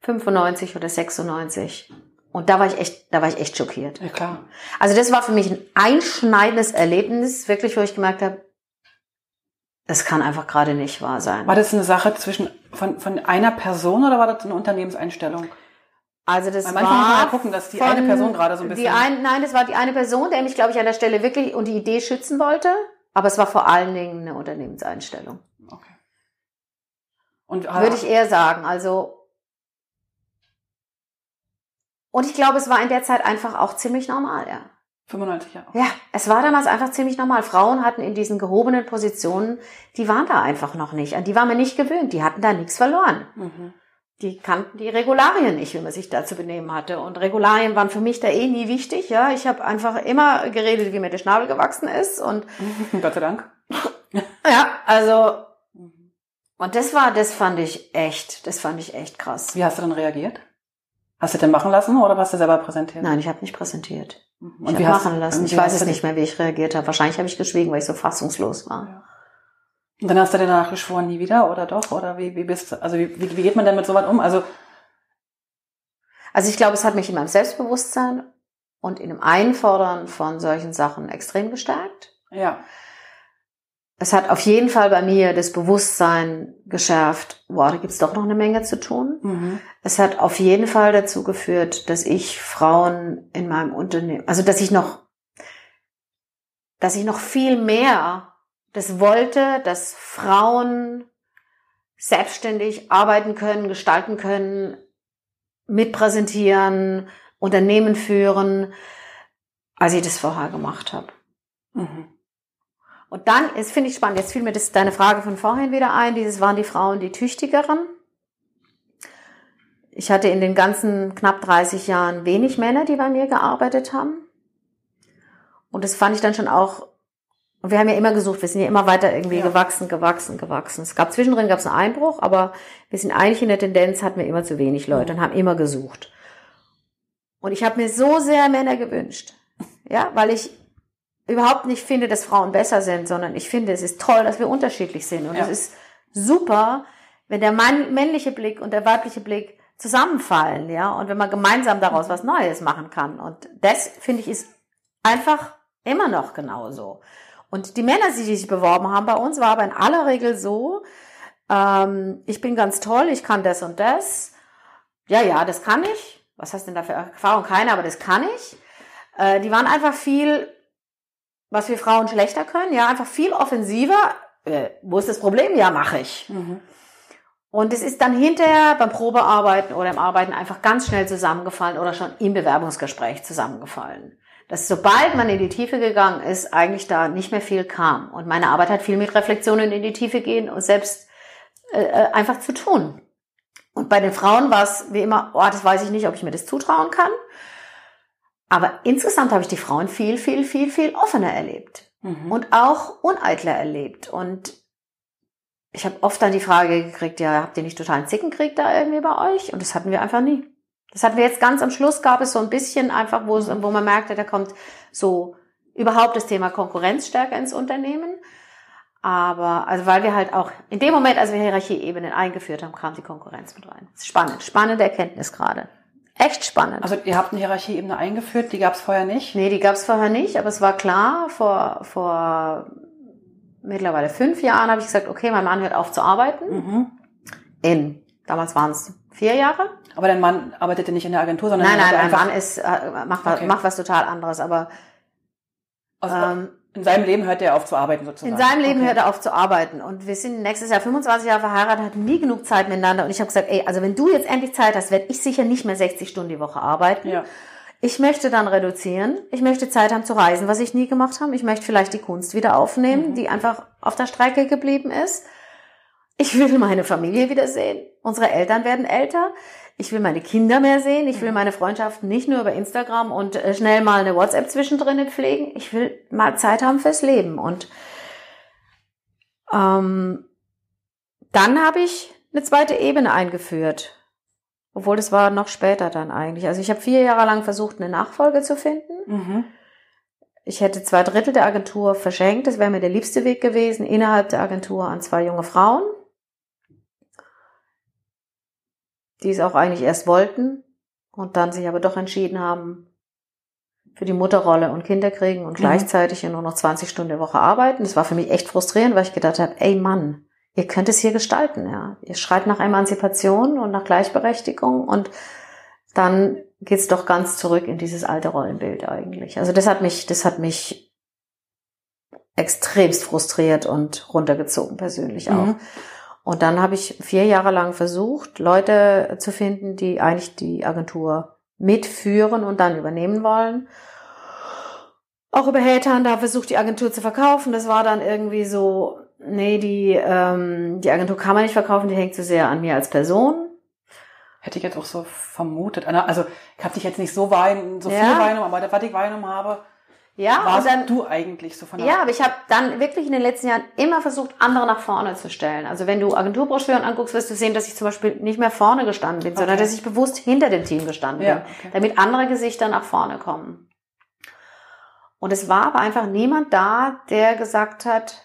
95 oder 96. Und da war ich echt, da war ich echt schockiert. Ja, klar. Also das war für mich ein einschneidendes Erlebnis, wirklich, wo ich gemerkt habe, das kann einfach gerade nicht wahr sein. War das eine Sache zwischen, von, von einer Person oder war das eine Unternehmenseinstellung? Also das Weil manchmal muss man war ja gucken, dass die eine Person gerade so ein Die bisschen- ein, nein, das war die eine Person, der mich, glaube ich, an der Stelle wirklich und die Idee schützen wollte. Aber es war vor allen Dingen eine Unternehmenseinstellung. Okay. Und Würde ich eher sagen. Also und ich glaube, es war in der Zeit einfach auch ziemlich normal, ja. 95 Jahre. Ja, es war damals einfach ziemlich normal. Frauen hatten in diesen gehobenen Positionen, die waren da einfach noch nicht. An die waren wir nicht gewöhnt. Die hatten da nichts verloren. Mhm. Die kannten die Regularien nicht, wie man sich da zu benehmen hatte. Und Regularien waren für mich da eh nie wichtig. Ja, ich habe einfach immer geredet, wie mir der Schnabel gewachsen ist. Und Gott sei Dank. ja, also und das war, das fand ich echt, das fand ich echt krass. Wie hast du dann reagiert? Hast du den machen lassen oder hast du selber präsentiert? Nein, ich habe nicht präsentiert. Ich Und habe wie hast machen lassen. Ich weiß es nicht mehr, wie ich reagiert habe. Wahrscheinlich habe ich geschwiegen, weil ich so fassungslos war. Ja. Und dann hast du danach geschworen, nie wieder oder doch? Oder wie, wie bist du, also wie, wie, geht man denn mit sowas um? Also, Also ich glaube, es hat mich in meinem Selbstbewusstsein und in dem Einfordern von solchen Sachen extrem gestärkt. ja. Es hat auf jeden Fall bei mir das Bewusstsein geschärft, wow, da gibt's doch noch eine Menge zu tun. Mhm. Es hat auf jeden Fall dazu geführt, dass ich Frauen in meinem Unternehmen, also dass ich noch, dass ich noch viel mehr das wollte, dass Frauen selbstständig arbeiten können, gestalten können, mitpräsentieren, Unternehmen führen, als ich das vorher gemacht habe. Mhm. Und dann, jetzt finde ich spannend, jetzt fiel mir das, deine Frage von vorhin wieder ein, dieses waren die Frauen die Tüchtigeren. Ich hatte in den ganzen knapp 30 Jahren wenig Männer, die bei mir gearbeitet haben. Und das fand ich dann schon auch, und wir haben ja immer gesucht, wir sind ja immer weiter irgendwie Ja. gewachsen, gewachsen, gewachsen. Es gab zwischendrin gab es einen Einbruch, aber wir sind eigentlich in der Tendenz, hatten wir immer zu wenig Leute und haben immer gesucht. Und ich habe mir so sehr Männer gewünscht. Ja, weil ich überhaupt nicht finde, dass Frauen besser sind, sondern ich finde, es ist toll, dass wir unterschiedlich sind. Und Ja. es ist super, wenn der Mann, männliche Blick und der weibliche Blick zusammenfallen, ja, und wenn man gemeinsam daraus was Neues machen kann. Und das, finde ich, ist einfach immer noch genauso. Und die Männer, die sich beworben haben bei uns, war aber in aller Regel so, ähm, ich bin ganz toll, ich kann das und das. Ja, ja, das kann ich. Was hast du denn da für Erfahrung? Keine, aber das kann ich. Äh, die waren einfach viel, was wir Frauen schlechter können, ja, einfach viel offensiver. Äh, wo ist das Problem? Ja, mache ich. Mhm. Und es ist dann hinterher beim Probearbeiten oder im Arbeiten einfach ganz schnell zusammengefallen oder schon im Bewerbungsgespräch zusammengefallen. Dass sobald man in die Tiefe gegangen ist, eigentlich da nicht mehr viel kam. Und meine Arbeit hat viel mit Reflexionen in die Tiefe gehen und selbst äh, äh, einfach zu tun. Und bei den Frauen war es wie immer, oh, das weiß ich nicht, ob ich mir das zutrauen kann. Aber insgesamt habe ich die Frauen viel, viel, viel, viel offener erlebt Mhm. und auch uneitler erlebt. Und ich habe oft dann die Frage gekriegt, ja, habt ihr nicht totalen Zickenkrieg da irgendwie bei euch? Und das hatten wir einfach nie. Das hatten wir jetzt ganz am Schluss, gab es so ein bisschen einfach, wo, es, wo man merkte, da kommt so überhaupt das Thema Konkurrenz stärker ins Unternehmen. Aber, also weil wir halt auch, in dem Moment, als wir Hierarchieebenen eingeführt haben, kam die Konkurrenz mit rein. Spannend, spannende Erkenntnis gerade. Echt spannend. Also ihr habt eine Hierarchieebene eingeführt, die gab es vorher nicht. Nee, die gab es vorher nicht, aber es war klar, vor, vor mittlerweile fünf Jahren habe ich gesagt, okay, mein Mann hört auf zu arbeiten. Mhm. In, damals waren es vier Jahre. Aber dein Mann arbeitete nicht in der Agentur, sondern Nein, nein, mein einfach, Mann ist, äh, macht, was, Okay. macht was total anderes, aber also, ähm, in seinem Leben hört er auf zu arbeiten sozusagen. In seinem Leben okay. hört er auf zu arbeiten. Und wir sind nächstes Jahr 25 Jahre verheiratet, hatten nie genug Zeit miteinander. Und ich habe gesagt, ey, also wenn du jetzt endlich Zeit hast, werde ich sicher nicht mehr 60 Stunden die Woche arbeiten. Ja. Ich möchte dann reduzieren. Ich möchte Zeit haben zu reisen, was ich nie gemacht habe. Ich möchte vielleicht die Kunst wieder aufnehmen, die einfach auf der Strecke geblieben ist. Ich will meine Familie wiedersehen. Unsere Eltern werden älter. Ich will meine Kinder mehr sehen. Ich will meine Freundschaften nicht nur über Instagram und äh, schnell mal eine WhatsApp zwischendrin pflegen. Ich will mal Zeit haben fürs Leben. Und ähm, dann habe ich eine zweite Ebene eingeführt. Obwohl das war noch später dann eigentlich. Also ich habe vier Jahre lang versucht, eine Nachfolge zu finden. Mhm. Ich hätte zwei Drittel der Agentur verschenkt. Das wäre mir der liebste Weg gewesen, innerhalb der Agentur an zwei junge Frauen, die es auch eigentlich erst wollten und dann sich aber doch entschieden haben für die Mutterrolle und Kinder kriegen und Mhm. gleichzeitig nur noch 20 Stunden die Woche arbeiten. Das war für mich echt frustrierend, weil ich gedacht habe, ey Mann, ihr könnt es hier gestalten, ja. Ihr schreit nach Emanzipation und nach Gleichberechtigung und dann geht's doch ganz zurück in dieses alte Rollenbild eigentlich. Also das hat mich, das hat mich extremst frustriert und runtergezogen persönlich auch. Mhm. Und dann habe ich vier Jahre lang versucht, Leute zu finden, die eigentlich die Agentur mitführen und dann übernehmen wollen. Auch über Headhunter versucht, die Agentur zu verkaufen. Das war dann irgendwie so, nee, die, ähm, die Agentur kann man nicht verkaufen, die hängt zu sehr an mir als Person. Hätte ich jetzt auch so vermutet. Also ich habe dich jetzt nicht so, wein, so Ja. viel wahrgenommen, aber was ich wahrgenommen habe, Ja, warst dann, du eigentlich so von der Ja, aber ich habe dann wirklich in den letzten Jahren immer versucht, andere nach vorne zu stellen. Also wenn du Agenturbroschüren anguckst, wirst du sehen, dass ich zum Beispiel nicht mehr vorne gestanden bin, sondern Okay. dass ich bewusst hinter dem Team gestanden Ja, bin, okay. damit andere Gesichter nach vorne kommen. Und es war aber einfach niemand da, der gesagt hat,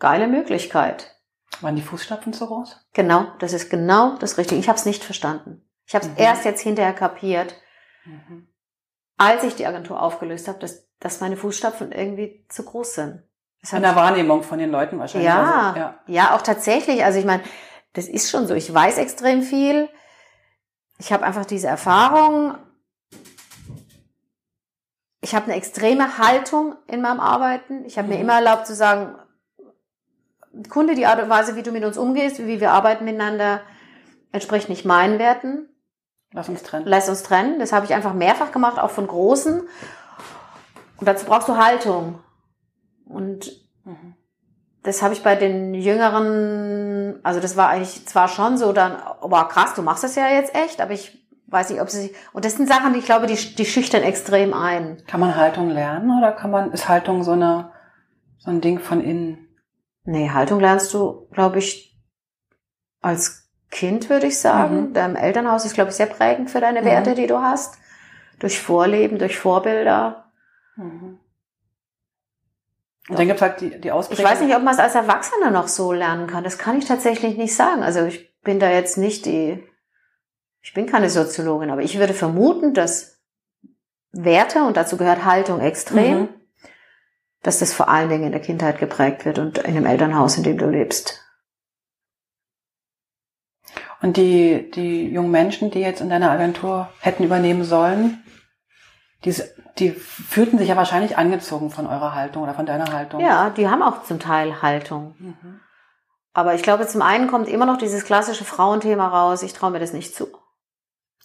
geile Möglichkeit. Waren die Fußstapfen zu groß? Genau, das ist genau das Richtige. Ich habe es nicht verstanden. Ich habe es Mhm. erst jetzt hinterher kapiert, Mhm. Als ich die Agentur aufgelöst habe, dass, dass meine Fußstapfen irgendwie zu groß sind. Das In der Wahrnehmung von den Leuten wahrscheinlich. Ja, Also, ja. ja, auch tatsächlich. Also ich meine, das ist schon so. Ich weiß extrem viel. Ich habe einfach diese Erfahrung. Ich habe eine extreme Haltung in meinem Arbeiten. Ich habe mir Mhm. immer erlaubt zu sagen, Kunde, die Art und Weise, wie du mit uns umgehst, wie wir arbeiten miteinander, entspricht nicht meinen Werten. Lass uns trennen. Lass uns trennen. Das habe ich einfach mehrfach gemacht, auch von Großen. Und dazu brauchst du Haltung. Und Mhm. das habe ich bei den Jüngeren, also das war eigentlich zwar schon so dann, aber krass, du machst das ja jetzt echt, aber ich weiß nicht, ob sie, und das sind Sachen, die ich glaube, die, die schüchtern extrem ein. Kann man Haltung lernen oder kann man, ist Haltung so eine, so ein Ding von innen? Nee, Haltung lernst du, glaube ich, als Kind, würde ich sagen. Mhm. Dein Elternhaus ist, glaube ich, sehr prägend für deine Mhm. Werte, die du hast. Durch Vorleben, durch Vorbilder. Mhm. Und dann gibt's halt die, die Ich Ausprägung. weiß nicht, ob man es als Erwachsener noch so lernen kann. Das kann ich tatsächlich nicht sagen. Also ich bin da jetzt nicht die, ich bin keine Soziologin, aber ich würde vermuten, dass Werte, und dazu gehört Haltung extrem, Mhm. dass das vor allen Dingen in der Kindheit geprägt wird und in dem Elternhaus, in dem du lebst. Und die, die jungen Menschen, die jetzt in deiner Agentur hätten übernehmen sollen, die, die fühlten sich ja wahrscheinlich angezogen von eurer Haltung oder von deiner Haltung. Ja, die haben auch zum Teil Haltung. Mhm. Aber ich glaube, zum einen kommt immer noch dieses klassische Frauenthema raus, ich traue mir das nicht zu.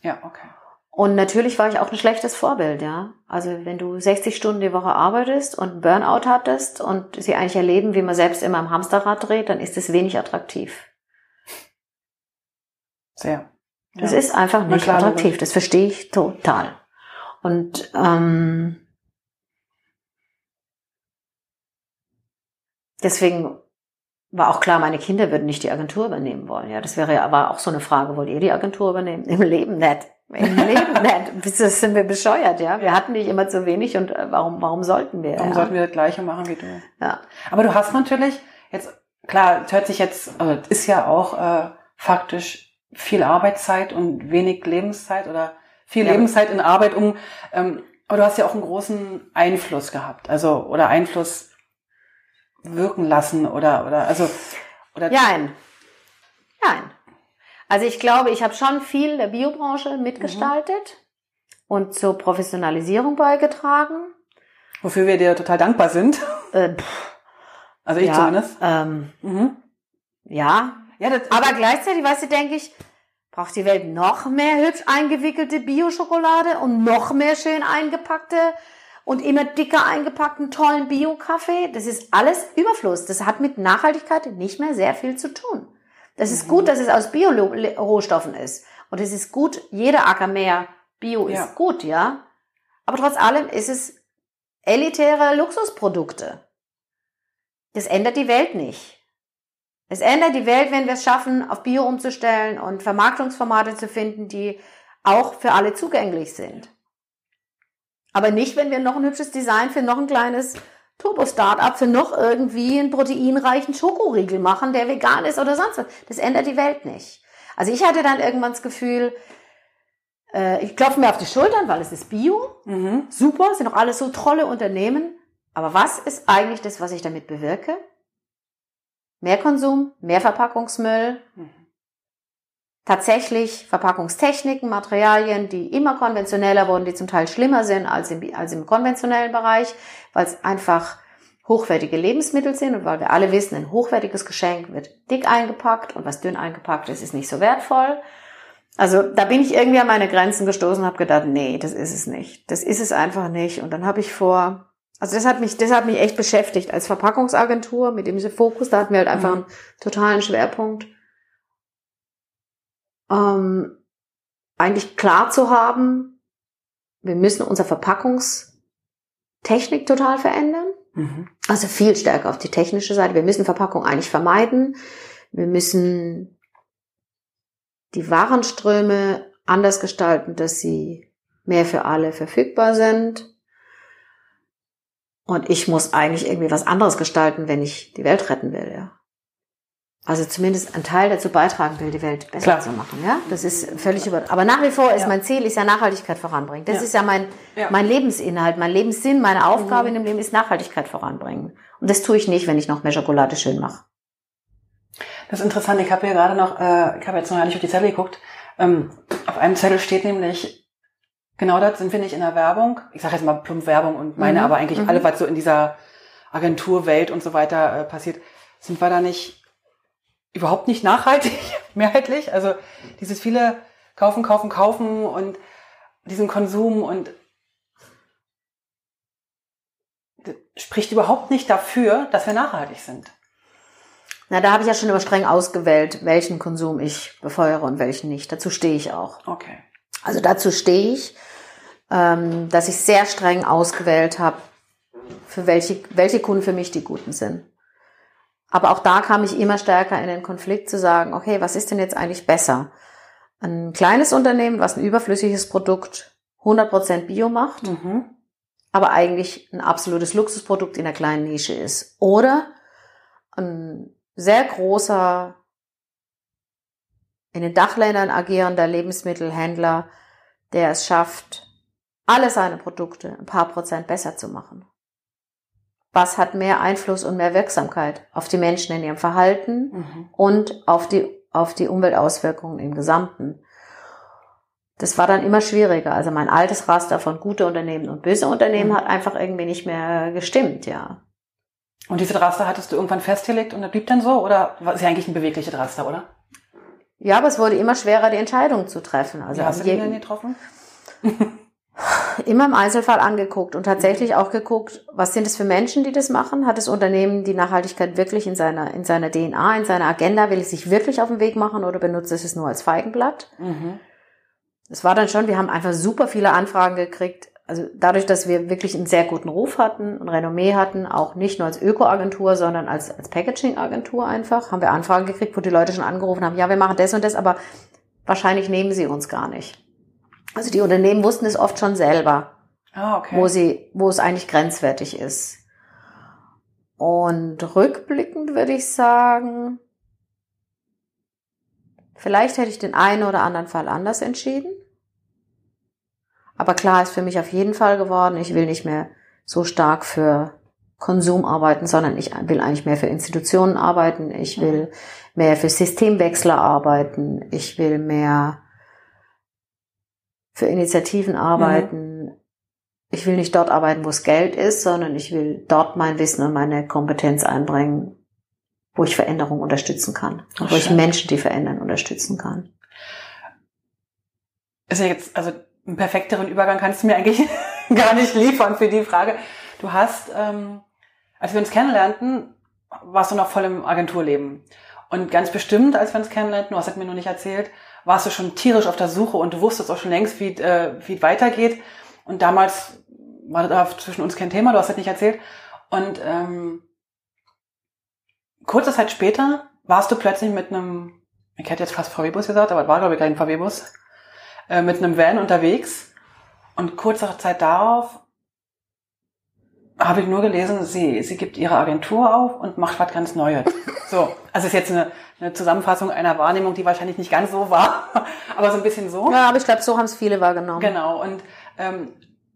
Ja, okay. Und natürlich war ich auch ein schlechtes Vorbild, ja. Also wenn du 60 Stunden die Woche arbeitest und Burnout hattest und sie eigentlich erleben, wie man selbst immer im Hamsterrad dreht, dann ist es wenig attraktiv. Sehr. Das Ja. ist einfach nicht klar, attraktiv. Das verstehe ich total. Und ähm, deswegen war auch klar, meine Kinder würden nicht die Agentur übernehmen wollen. Ja, das wäre ja aber auch so eine Frage, wollt ihr die Agentur übernehmen? Im Leben nicht. Im Leben nicht. Das sind wir bescheuert, ja. Wir hatten nicht immer zu wenig und äh, warum, warum sollten wir? Warum ja? sollten wir das Gleiche machen wie du? ja. Aber du hast natürlich jetzt, klar, es hört sich jetzt, also ist ja auch äh, faktisch viel Arbeitszeit und wenig Lebenszeit oder viel Ja. Lebenszeit in Arbeit um, ähm, aber du hast ja auch einen großen Einfluss gehabt, also oder Einfluss wirken lassen oder oder also oder Nein. Nein. Also ich glaube, ich habe schon viel der Biobranche mitgestaltet und zur Professionalisierung beigetragen. Wofür wir dir total dankbar sind. Äh, Also ich ja, zumindest. Ähm, Mhm. ja, Ja, das, aber gleichzeitig, weißt du, denke ich, braucht die Welt noch mehr hübsch eingewickelte Bio-Schokolade und noch mehr schön eingepackte und immer dicker eingepackten tollen Bio-Kaffee. Das ist alles Überfluss. Das hat mit Nachhaltigkeit nicht mehr sehr viel zu tun. Das ist gut, dass es aus Bio-Rohstoffen ist. Und es ist gut, jeder Acker mehr Bio Ja. ist gut, ja. Aber trotz allem ist es elitäre Luxusprodukte. Das ändert die Welt nicht. Es ändert die Welt, wenn wir es schaffen, auf Bio umzustellen und Vermarktungsformate zu finden, die auch für alle zugänglich sind. Aber nicht, wenn wir noch ein hübsches Design für noch ein kleines Turbo-Startup, für noch irgendwie einen proteinreichen Schokoriegel machen, der vegan ist oder sonst was. Das ändert die Welt nicht. Also ich hatte dann irgendwann das Gefühl, äh, ich klopfe mir auf die Schultern, weil es ist Bio. mhm. Super, sind doch alles so tolle Unternehmen. Aber was ist eigentlich das, was ich damit bewirke? Mehr Konsum, mehr Verpackungsmüll, Mhm. tatsächlich Verpackungstechniken, Materialien, die immer konventioneller wurden, die zum Teil schlimmer sind als im, als im konventionellen Bereich, weil es einfach hochwertige Lebensmittel sind und weil wir alle wissen, ein hochwertiges Geschenk wird dick eingepackt und was dünn eingepackt ist, ist nicht so wertvoll. Also da bin ich irgendwie an meine Grenzen gestoßen und habe gedacht, nee, das ist es nicht. Das ist es einfach nicht. Und dann habe ich vor, also das hat mich, das hat mich echt beschäftigt als Verpackungsagentur mit dem Fokus. Da hatten wir halt einfach einen totalen Schwerpunkt. Ähm, eigentlich klar zu haben, wir müssen unsere Verpackungstechnik total verändern. Mhm. Also viel stärker auf die technische Seite. Wir müssen Verpackung eigentlich vermeiden. Wir müssen die Warenströme anders gestalten, dass sie mehr für alle verfügbar sind. Und ich muss eigentlich irgendwie was anderes gestalten, wenn ich die Welt retten will, ja. Also zumindest ein Teil dazu beitragen will, die Welt besser Klar. zu machen, ja. Das ist völlig über. Aber nach wie vor ist Ja. mein Ziel, ist ja Nachhaltigkeit voranbringen. Das Ja. ist ja mein, Ja. mein Lebensinhalt, mein Lebenssinn, meine Aufgabe in dem Leben ist Nachhaltigkeit voranbringen. Und das tue ich nicht, wenn ich noch mehr Schokolade schön mache. Das ist interessant. Ich habe hier gerade noch, äh, ich habe jetzt noch gar nicht auf die Zettel geguckt. Ähm, auf einem Zettel steht nämlich, genau das sind wir nicht in der Werbung. Ich sage jetzt mal plump Werbung und meine Mhm. aber eigentlich Mhm. alle, was so in dieser Agenturwelt und so weiter äh, passiert, sind wir da nicht überhaupt nicht nachhaltig, mehrheitlich. Also dieses viele kaufen, kaufen, kaufen und diesen Konsum und spricht überhaupt nicht dafür, dass wir nachhaltig sind. Na, da habe ich ja schon immer streng ausgewählt, welchen Konsum ich befeuere und welchen nicht. Dazu stehe ich auch. Okay. Also dazu stehe ich, ähm, dass ich sehr streng ausgewählt habe, für welche, welche Kunden für mich die guten sind. Aber auch da kam ich immer stärker in den Konflikt zu sagen, okay, was ist denn jetzt eigentlich besser? Ein kleines Unternehmen, was ein überflüssiges Produkt 100% Bio macht, Mhm. aber eigentlich ein absolutes Luxusprodukt in einer kleinen Nische ist. Oder ein sehr großer, in den Dachländern agierender Lebensmittelhändler, der es schafft, alle seine Produkte ein paar Prozent besser zu machen. Was hat mehr Einfluss und mehr Wirksamkeit auf die Menschen in ihrem Verhalten Mhm. und auf die, auf die Umweltauswirkungen im Gesamten? Das war dann immer schwieriger. Also mein altes Raster von gute Unternehmen und böse Unternehmen Mhm. hat einfach irgendwie nicht mehr gestimmt, ja. Und diese Raster hattest du irgendwann festgelegt und das blieb dann so? Oder war es ja eigentlich ein bewegliches Raster, oder? Ja, aber es wurde immer schwerer, die Entscheidung zu treffen. Also Wie hast du die denn getroffen? immer im Einzelfall angeguckt und tatsächlich auch geguckt, was sind es für Menschen, die das machen? Hat das Unternehmen die Nachhaltigkeit wirklich in seiner, in seiner DNA, in seiner Agenda? Will es sich wirklich auf den Weg machen oder benutzt es es nur als Feigenblatt? Mhm. Es war dann schon, wir haben einfach super viele Anfragen gekriegt. Also dadurch, dass wir wirklich einen sehr guten Ruf hatten, ein Renommee hatten, auch nicht nur als Ökoagentur, sondern als, als Packaging-Agentur einfach, haben wir Anfragen gekriegt, wo die Leute schon angerufen haben, ja, wir machen das und das, aber wahrscheinlich nehmen sie uns gar nicht. Also die Unternehmen wussten es oft schon selber, Ah, okay. wo sie, wo es eigentlich grenzwertig ist. Und rückblickend würde ich sagen, vielleicht hätte ich den einen oder anderen Fall anders entschieden. Aber klar ist für mich auf jeden Fall geworden, ich will nicht mehr so stark für Konsum arbeiten, sondern ich will eigentlich mehr für Institutionen arbeiten. Ich will mehr für Systemwechsler arbeiten. Ich will mehr für Initiativen arbeiten, ich will nicht dort arbeiten, wo es Geld ist, sondern ich will dort mein Wissen und meine Kompetenz einbringen, wo ich Veränderung unterstützen kann. Ach, wo ich Menschen, die verändern, unterstützen kann. Ist ja jetzt, also einen perfekteren Übergang kannst du mir eigentlich gar nicht liefern für die Frage. Du hast, ähm, als wir uns kennenlernten, warst du noch voll im Agenturleben. Und ganz bestimmt, als wir uns kennenlernten, du hast es mir noch nicht erzählt, warst du schon tierisch auf der Suche und du wusstest auch schon längst, wie, äh, es weitergeht. Und damals war da zwischen uns kein Thema, du hast es nicht erzählt. Und ähm, kurze Zeit später warst du plötzlich mit einem, ich hätte jetzt fast VW-Bus gesagt, aber es war glaube ich kein VW-Bus, äh, mit einem Van unterwegs. Und kurze Zeit darauf habe ich nur gelesen, sie, sie gibt ihre Agentur auf und macht was ganz Neues. So, also ist jetzt eine, eine Zusammenfassung einer Wahrnehmung, die wahrscheinlich nicht ganz so war, aber so ein bisschen so. Ja, aber ich glaube, so haben es viele wahrgenommen. Genau, und ähm,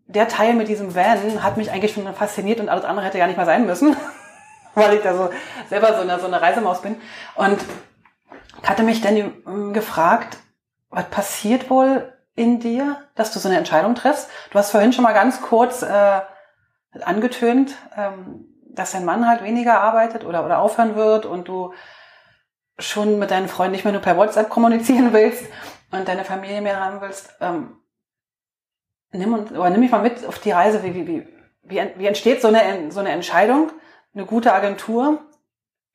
der Teil mit diesem Van hat mich eigentlich schon fasziniert und alles andere hätte gar nicht mal sein müssen, weil ich da so selber so eine, so eine Reisemaus bin. Und hatte mich dann ähm, gefragt, was passiert wohl in dir, dass du so eine Entscheidung triffst? Du hast vorhin schon mal ganz kurz äh, angetönt, ähm, dass dein Mann halt weniger arbeitet oder, oder aufhören wird und du schon mit deinen Freunden nicht mehr nur per WhatsApp kommunizieren willst und deine Familie mehr haben willst. Ähm, nimm, und, oder nimm mich mal mit auf die Reise. Wie, wie, wie, wie, wie entsteht so eine, so eine Entscheidung, eine gute Agentur,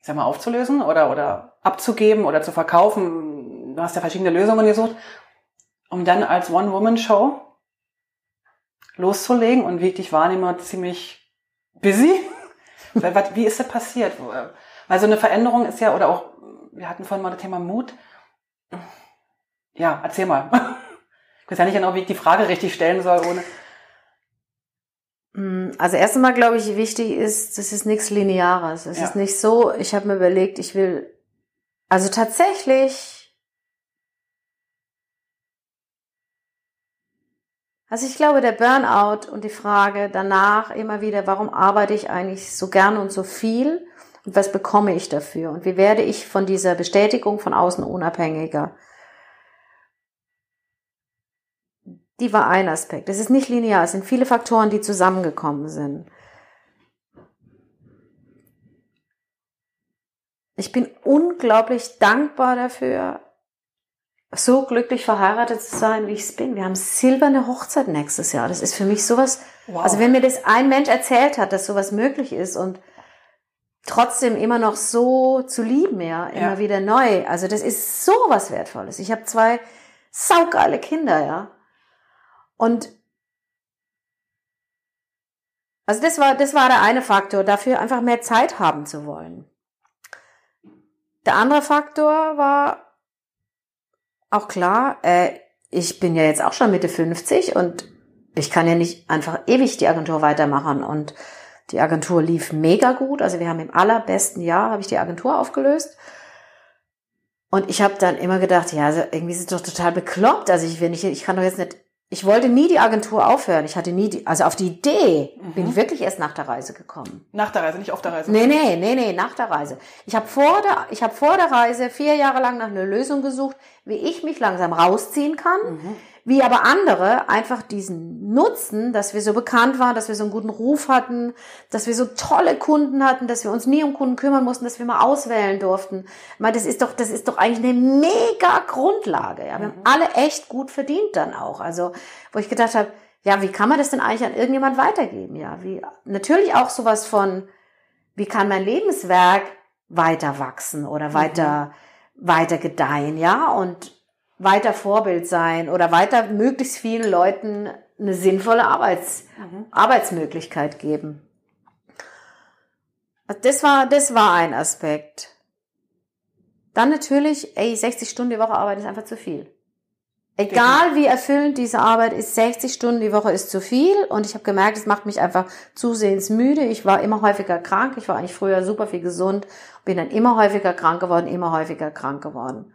ich sag mal, aufzulösen oder, oder abzugeben oder zu verkaufen? Du hast ja verschiedene Lösungen gesucht, um dann als One-Woman-Show loszulegen und wie ich dich wahrnehme, ziemlich busy. Wie ist das passiert? Weil so eine Veränderung ist ja, oder auch, wir hatten vorhin mal das Thema Mut. Ja, erzähl mal. Ich weiß ja nicht genau, wie ich die Frage richtig stellen soll, ohne. Mm, also erst einmal glaube ich, wichtig ist, das ist nichts Lineares. Es ja. ist nicht so, ich habe mir überlegt, ich will, also tatsächlich Also ich glaube, der Burnout und die Frage danach immer wieder, warum arbeite ich eigentlich so gern und so viel und was bekomme ich dafür und wie werde ich von dieser Bestätigung von außen unabhängiger? Die war ein Aspekt. Es ist nicht linear, es sind viele Faktoren, die zusammengekommen sind. Ich bin unglaublich dankbar dafür, so glücklich verheiratet zu sein, wie ich es bin. Wir haben silberne Hochzeit nächstes Jahr. Das ist für mich sowas. Wow. Also wenn mir das ein Mensch erzählt hat, dass sowas möglich ist und trotzdem immer noch so zu lieben, ja, immer ja. wieder neu. Also das ist so was Wertvolles. Ich habe zwei saugeile Kinder, ja. Und also das war, das war der eine Faktor, dafür einfach mehr Zeit haben zu wollen. Der andere Faktor war, auch klar, äh, ich bin ja jetzt auch schon Mitte 50 und ich kann ja nicht einfach ewig die Agentur weitermachen und die Agentur lief mega gut. Also wir haben im allerbesten Jahr habe ich die Agentur aufgelöst. Und ich habe dann immer gedacht, ja, also irgendwie ist es doch total bekloppt. Also ich will nicht, ich kann doch jetzt nicht ich wollte nie die Agentur aufhören. Ich hatte nie die, also auf die Idee mhm. bin ich wirklich erst nach der Reise gekommen. Nach der Reise, nicht auf der Reise? Nee, nee, nee, nee, nach der Reise. Ich habe vor der, ich habe vor der Reise vier Jahre lang nach einer Lösung gesucht, wie ich mich langsam rausziehen kann, mhm wie aber andere einfach diesen Nutzen, dass wir so bekannt waren, dass wir so einen guten Ruf hatten, dass wir so tolle Kunden hatten, dass wir uns nie um Kunden kümmern mussten, dass wir mal auswählen durften. Ich meine, das ist doch, das ist doch eigentlich eine mega Grundlage. Ja. Wir mhm. haben alle echt gut verdient dann auch. Also, wo ich gedacht habe, ja, wie kann man das denn eigentlich an irgendjemand weitergeben? Ja, wie, natürlich auch sowas von, wie kann mein Lebenswerk weiter wachsen oder weiter, mhm. weiter gedeihen, ja, und weiter Vorbild sein oder weiter möglichst vielen Leuten eine sinnvolle Arbeits, mhm. Arbeitsmöglichkeit geben. Das war, das war ein Aspekt. Dann natürlich, ey, 60 Stunden die Woche arbeiten ist einfach zu viel. Egal wie erfüllend diese Arbeit ist, 60 Stunden die Woche ist zu viel und ich habe gemerkt, es macht mich einfach zusehends müde. Ich war immer häufiger krank. Ich war eigentlich früher super viel gesund, bin dann immer häufiger krank geworden, immer häufiger krank geworden.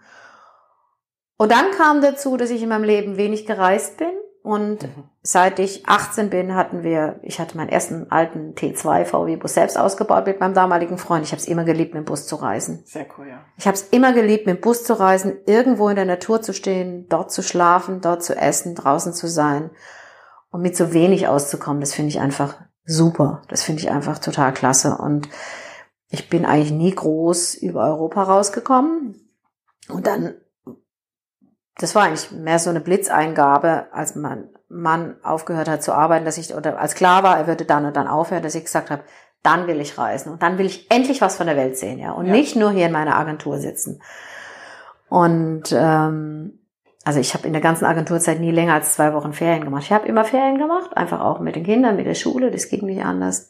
Und dann kam dazu, dass ich in meinem Leben wenig gereist bin. Und mhm. seit ich 18 bin, hatten wir, ich hatte meinen ersten alten T2 VW-Bus selbst ausgebaut mit meinem damaligen Freund. Ich habe es immer geliebt, mit dem Bus zu reisen. Sehr cool, ja. Ich habe es immer geliebt, mit dem Bus zu reisen, irgendwo in der Natur zu stehen, dort zu schlafen, dort zu essen, draußen zu sein. Und mit so wenig auszukommen, das finde ich einfach super. Das finde ich einfach total klasse. Und ich bin eigentlich nie groß über Europa rausgekommen. Und dann, das war eigentlich mehr so eine Blitzeingabe, als mein Mann aufgehört hat zu arbeiten, dass ich, oder als klar war, er würde dann und dann aufhören, dass ich gesagt habe, dann will ich reisen und dann will ich endlich was von der Welt sehen, ja. Und ja. nicht nur hier in meiner Agentur sitzen. Und ähm, also ich habe in der ganzen Agenturzeit nie länger als zwei Wochen Ferien gemacht. Ich habe immer Ferien gemacht, einfach auch mit den Kindern, mit der Schule, das ging nicht anders.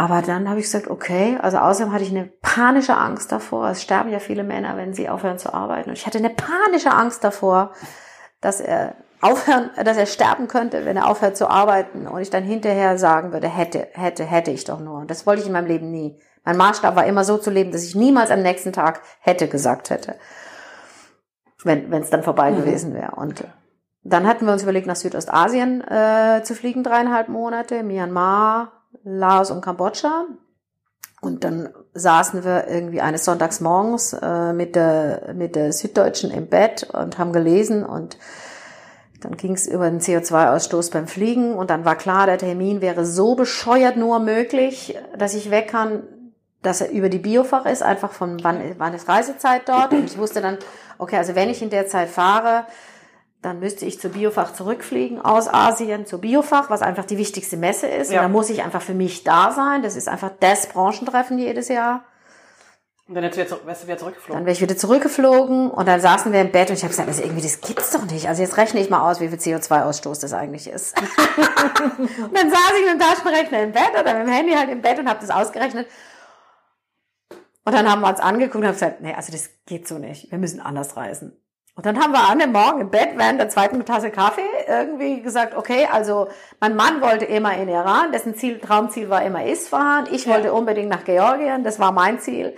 Aber dann habe ich gesagt, okay, also außerdem hatte ich eine panische Angst davor. Es sterben ja viele Männer, wenn sie aufhören zu arbeiten. Und ich hatte eine panische Angst davor, dass er aufhören, dass er sterben könnte, wenn er aufhört zu arbeiten. Und ich dann hinterher sagen würde, hätte, hätte, hätte ich doch nur. Und das wollte ich in meinem Leben nie. Mein Maßstab war immer so zu leben, dass ich niemals am nächsten Tag hätte gesagt hätte. Wenn es dann vorbei mhm. gewesen wäre. Und dann hatten wir uns überlegt, nach Südostasien äh, zu fliegen, dreieinhalb Monate, Myanmar, Laos und Kambodscha. Und dann saßen wir irgendwie eines Sonntags morgens äh, mit, der, mit der Süddeutschen im Bett und haben gelesen und dann ging es über den CO2-Ausstoß beim Fliegen und dann war klar, der Termin wäre so bescheuert nur möglich, dass ich weg kann, dass er über die Biofach ist, einfach von wann, wann ist Reisezeit dort. Und ich wusste dann, okay, also wenn ich in der Zeit fahre, dann müsste ich zur Biofach zurückfliegen aus Asien zur Biofach, was einfach die wichtigste Messe ist. Ja. Und da muss ich einfach für mich da sein. Das ist einfach das Branchentreffen jedes Jahr. Und dann wärst du wieder zurückgeflogen. Dann wäre ich wieder zurückgeflogen und dann saßen wir im Bett und ich habe gesagt, also irgendwie, das gibt's doch nicht. Also jetzt rechne ich mal aus, wie viel CO2-Ausstoß das eigentlich ist. und dann saß ich mit dem Taschenrechner im Bett oder mit dem Handy halt im Bett und habe das ausgerechnet. Und dann haben wir uns angeguckt und haben gesagt, nee, also das geht so nicht. Wir müssen anders reisen. Und dann haben wir an dem Morgen im Bett während der zweiten Tasse Kaffee irgendwie gesagt, okay, also mein Mann wollte immer in Iran, dessen Ziel, Traumziel war immer Isfahan. Ich ja. wollte unbedingt nach Georgien, das war mein Ziel.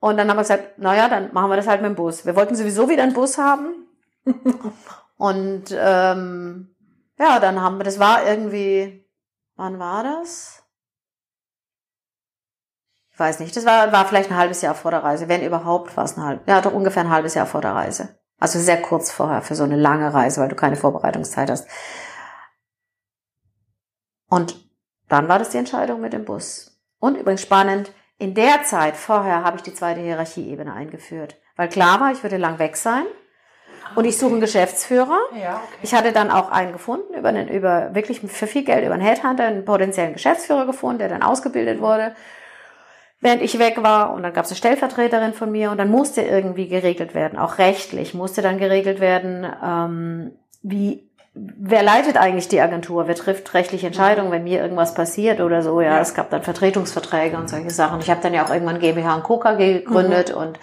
Und dann haben wir gesagt, naja, dann machen wir das halt mit dem Bus. Wir wollten sowieso wieder einen Bus haben. und ähm, ja, dann haben wir, das war irgendwie, wann war das? Ich weiß nicht, das war, war vielleicht ein halbes Jahr vor der Reise, wenn überhaupt war es ein halbes, ja doch ungefähr ein halbes Jahr vor der Reise. Also sehr kurz vorher für so eine lange Reise, weil du keine Vorbereitungszeit hast. Und dann war das die Entscheidung mit dem Bus. Und übrigens spannend, in der Zeit vorher habe ich die zweite Hierarchieebene eingeführt. Weil klar war, ich würde lang weg sein. Und ich suche einen Geschäftsführer. Ja, okay. Ich hatte dann auch einen gefunden, über einen, über, wirklich für viel Geld über einen Headhunter, einen potenziellen Geschäftsführer gefunden, der dann ausgebildet wurde während ich weg war. Und dann gab es eine Stellvertreterin von mir und dann musste irgendwie geregelt werden, auch rechtlich musste dann geregelt werden, ähm, wie wer leitet eigentlich die Agentur? Wer trifft rechtliche Entscheidungen, wenn mir irgendwas passiert oder so? Ja, es gab dann Vertretungsverträge und solche Sachen. Ich habe dann ja auch irgendwann GmbH und Co. KG gegründet mhm. und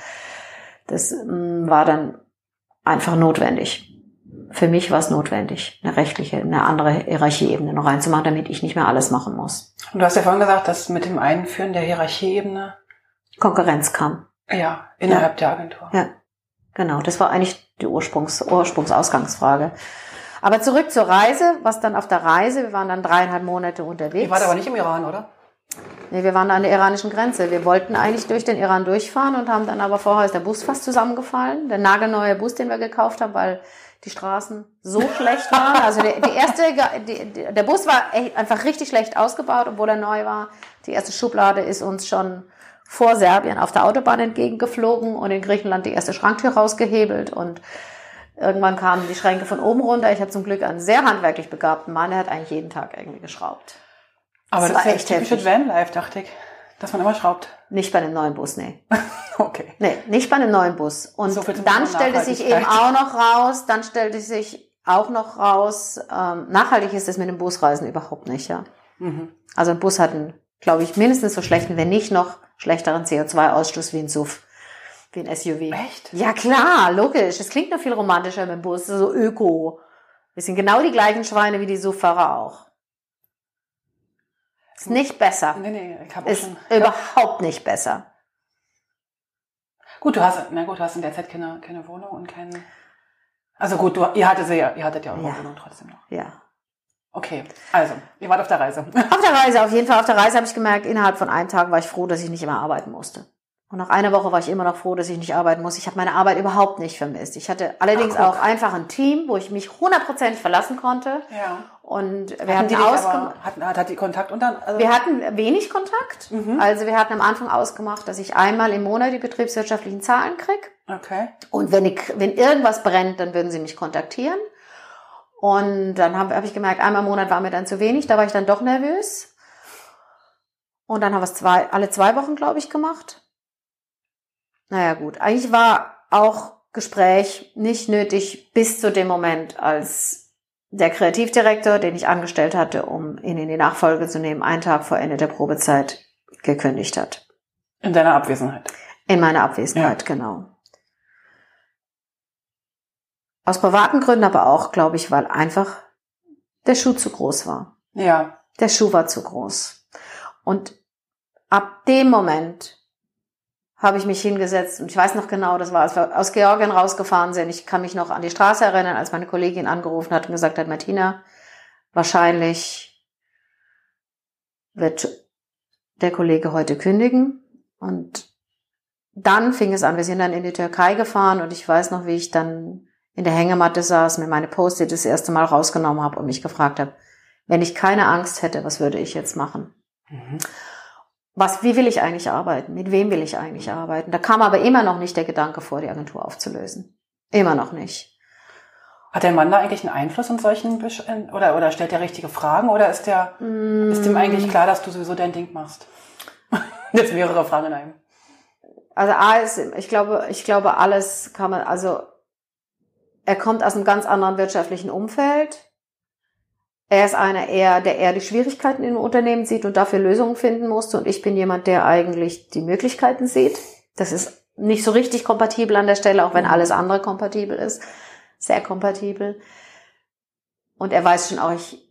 das mm, war dann einfach notwendig. Für mich war es notwendig, eine rechtliche, eine andere Hierarchieebene noch reinzumachen, damit ich nicht mehr alles machen muss. Und du hast ja vorhin gesagt, dass mit dem Einführen der Hierarchieebene Konkurrenz kam. Ja, innerhalb ja. der Agentur. Ja, genau. Das war eigentlich die Ursprungs Ursprungsausgangsfrage. Aber zurück zur Reise, was dann auf der Reise, wir waren dann dreieinhalb Monate unterwegs. Ihr wart aber nicht im Iran, oder? Nee, wir waren an der iranischen Grenze. Wir wollten eigentlich durch den Iran durchfahren und haben dann aber vorher ist der Bus fast zusammengefallen. Der nagelneue Bus, den wir gekauft haben, weil die Straßen so schlecht waren. Also die, die erste, die, der Bus war einfach richtig schlecht ausgebaut, obwohl er neu war. Die erste Schublade ist uns schon vor Serbien auf der Autobahn entgegengeflogen und in Griechenland die erste Schranktür rausgehebelt und irgendwann kamen die Schränke von oben runter. Ich habe zum Glück einen sehr handwerklich begabten Mann, der hat eigentlich jeden Tag irgendwie geschraubt. Aber das, das war echt typisch Vanlife, dachte ich. Dass man immer schraubt. Nicht bei einem neuen Bus, nee. okay. Nee, nicht bei einem neuen Bus. Und so dann stellte sich eben auch noch raus, dann stellte sich auch noch raus, ähm, nachhaltig ist es mit dem Busreisen überhaupt nicht, ja. Mhm. Also ein Bus hat einen, glaube ich, mindestens so schlechten, wenn nicht noch schlechteren CO2-Ausstoß wie ein SUV, wie ein SUV. Echt? Ja klar, logisch. Es klingt noch viel romantischer mit dem Bus, so öko. Wir sind genau die gleichen Schweine wie die SUV-Fahrer auch. Ist nicht besser. Nee, nee, ich hab ist schon, überhaupt nicht besser. Gut, du hast, na gut, du hast in der Zeit keine, keine Wohnung und keinen. Also gut, du, ihr hattet ja, ihr hattet ja auch eine ja. Wohnung trotzdem noch. Ja. Okay, also, ihr wart auf der Reise. Auf der Reise, auf jeden Fall auf der Reise habe ich gemerkt, innerhalb von einem Tag war ich froh, dass ich nicht immer arbeiten musste. Und nach einer Woche war ich immer noch froh, dass ich nicht arbeiten muss. Ich habe meine Arbeit überhaupt nicht vermisst. Ich hatte allerdings Ach, auch einfach ein Team, wo ich mich hundertprozentig verlassen konnte. Ja. Und wir Hatten hatten, ausgemacht. aber, hat, die Kontakt unter, also, Wir hatten wenig Kontakt. Mhm. Also wir hatten am Anfang ausgemacht, dass ich einmal im Monat die betriebswirtschaftlichen Zahlen krieg. okay. Und wenn, ich, wenn irgendwas brennt, dann würden sie mich kontaktieren. Und dann habe hab ich gemerkt, einmal im Monat war mir dann zu wenig, da war ich dann doch nervös. Und dann haben wir es zwei, alle zwei Wochen, glaube ich, gemacht. Naja gut, eigentlich war auch Gespräch nicht nötig bis zu dem Moment, als der Kreativdirektor, den ich angestellt hatte, um ihn in die Nachfolge zu nehmen, einen Tag vor Ende der Probezeit gekündigt hat. In deiner Abwesenheit. In meiner Abwesenheit, genau. Aus privaten Gründen, aber auch, glaube ich, weil einfach der Schuh zu groß war. Ja. Der Schuh war zu groß. Und ab dem Moment habe ich mich hingesetzt und ich weiß noch genau, das war, als wir aus Georgien rausgefahren sind. Ich kann mich noch an die Straße erinnern, als meine Kollegin angerufen hat und gesagt hat, Martina, wahrscheinlich wird der Kollege heute kündigen. Und dann fing es an, wir sind dann in die Türkei gefahren und ich weiß noch, wie ich dann in der Hängematte saß, mir meine Post-it das erste Mal rausgenommen habe und mich gefragt habe, wenn ich keine Angst hätte, was würde ich jetzt machen? Mhm. Was, wie will ich eigentlich arbeiten? Mit wem will ich eigentlich arbeiten? Da kam aber immer noch nicht der Gedanke vor, die Agentur aufzulösen. Immer noch nicht. Hat der Mann da eigentlich einen Einfluss in solchen Besch oder oder stellt der richtige Fragen oder ist der ist dem eigentlich klar, dass du sowieso dein Ding machst? Jetzt mehrere Fragen in einem. Also A ist, ich glaube, ich glaube, alles kann man, also er kommt aus einem ganz anderen wirtschaftlichen Umfeld. Er ist einer eher, der eher die Schwierigkeiten im Unternehmen sieht und dafür Lösungen finden musste. Und ich bin jemand, der eigentlich die Möglichkeiten sieht. Das ist nicht so richtig kompatibel an der Stelle, auch wenn alles andere kompatibel ist. Sehr kompatibel. Und er weiß schon auch, ich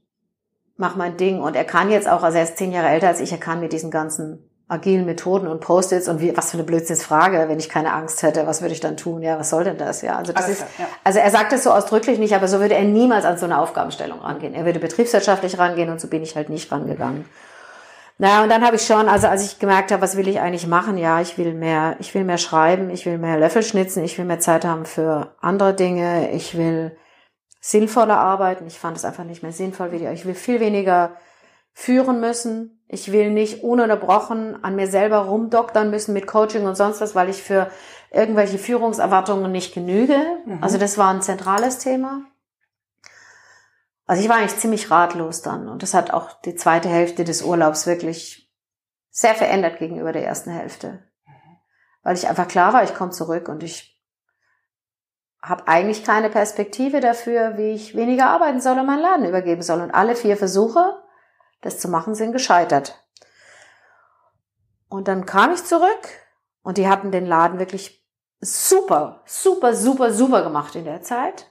mache mein Ding. Und er kann jetzt auch, also er ist zehn Jahre älter als ich, er kann mit diesen ganzen agilen Methoden und Post-its und wie, was für eine Blödsinnsfrage, wenn ich keine Angst hätte, was würde ich dann tun? Ja, was soll denn das? Ja, also das Alles ist, ja. also er sagt es so ausdrücklich nicht, aber so würde er niemals an so eine Aufgabenstellung rangehen. Er würde betriebswirtschaftlich rangehen und so bin ich halt nicht rangegangen. Naja, und dann habe ich schon, also als ich gemerkt habe, was will ich eigentlich machen? Ja, ich will mehr, ich will mehr schreiben, ich will mehr Löffel schnitzen, ich will mehr Zeit haben für andere Dinge, ich will sinnvoller arbeiten. Ich fand es einfach nicht mehr sinnvoll wie die. Ich will viel weniger führen müssen. Ich will nicht ununterbrochen an mir selber rumdoktern müssen mit Coaching und sonst was, weil ich für irgendwelche Führungserwartungen nicht genüge. Mhm. Also das war ein zentrales Thema. Also ich war eigentlich ziemlich ratlos dann und das hat auch die zweite Hälfte des Urlaubs wirklich sehr verändert gegenüber der ersten Hälfte. Weil ich einfach klar war, ich komme zurück und ich habe eigentlich keine Perspektive dafür, wie ich weniger arbeiten soll und meinen Laden übergeben soll. Und alle vier Versuche, das zu machen, sind gescheitert. Und dann kam ich zurück und die hatten den Laden wirklich super, super, super, super gemacht in der Zeit.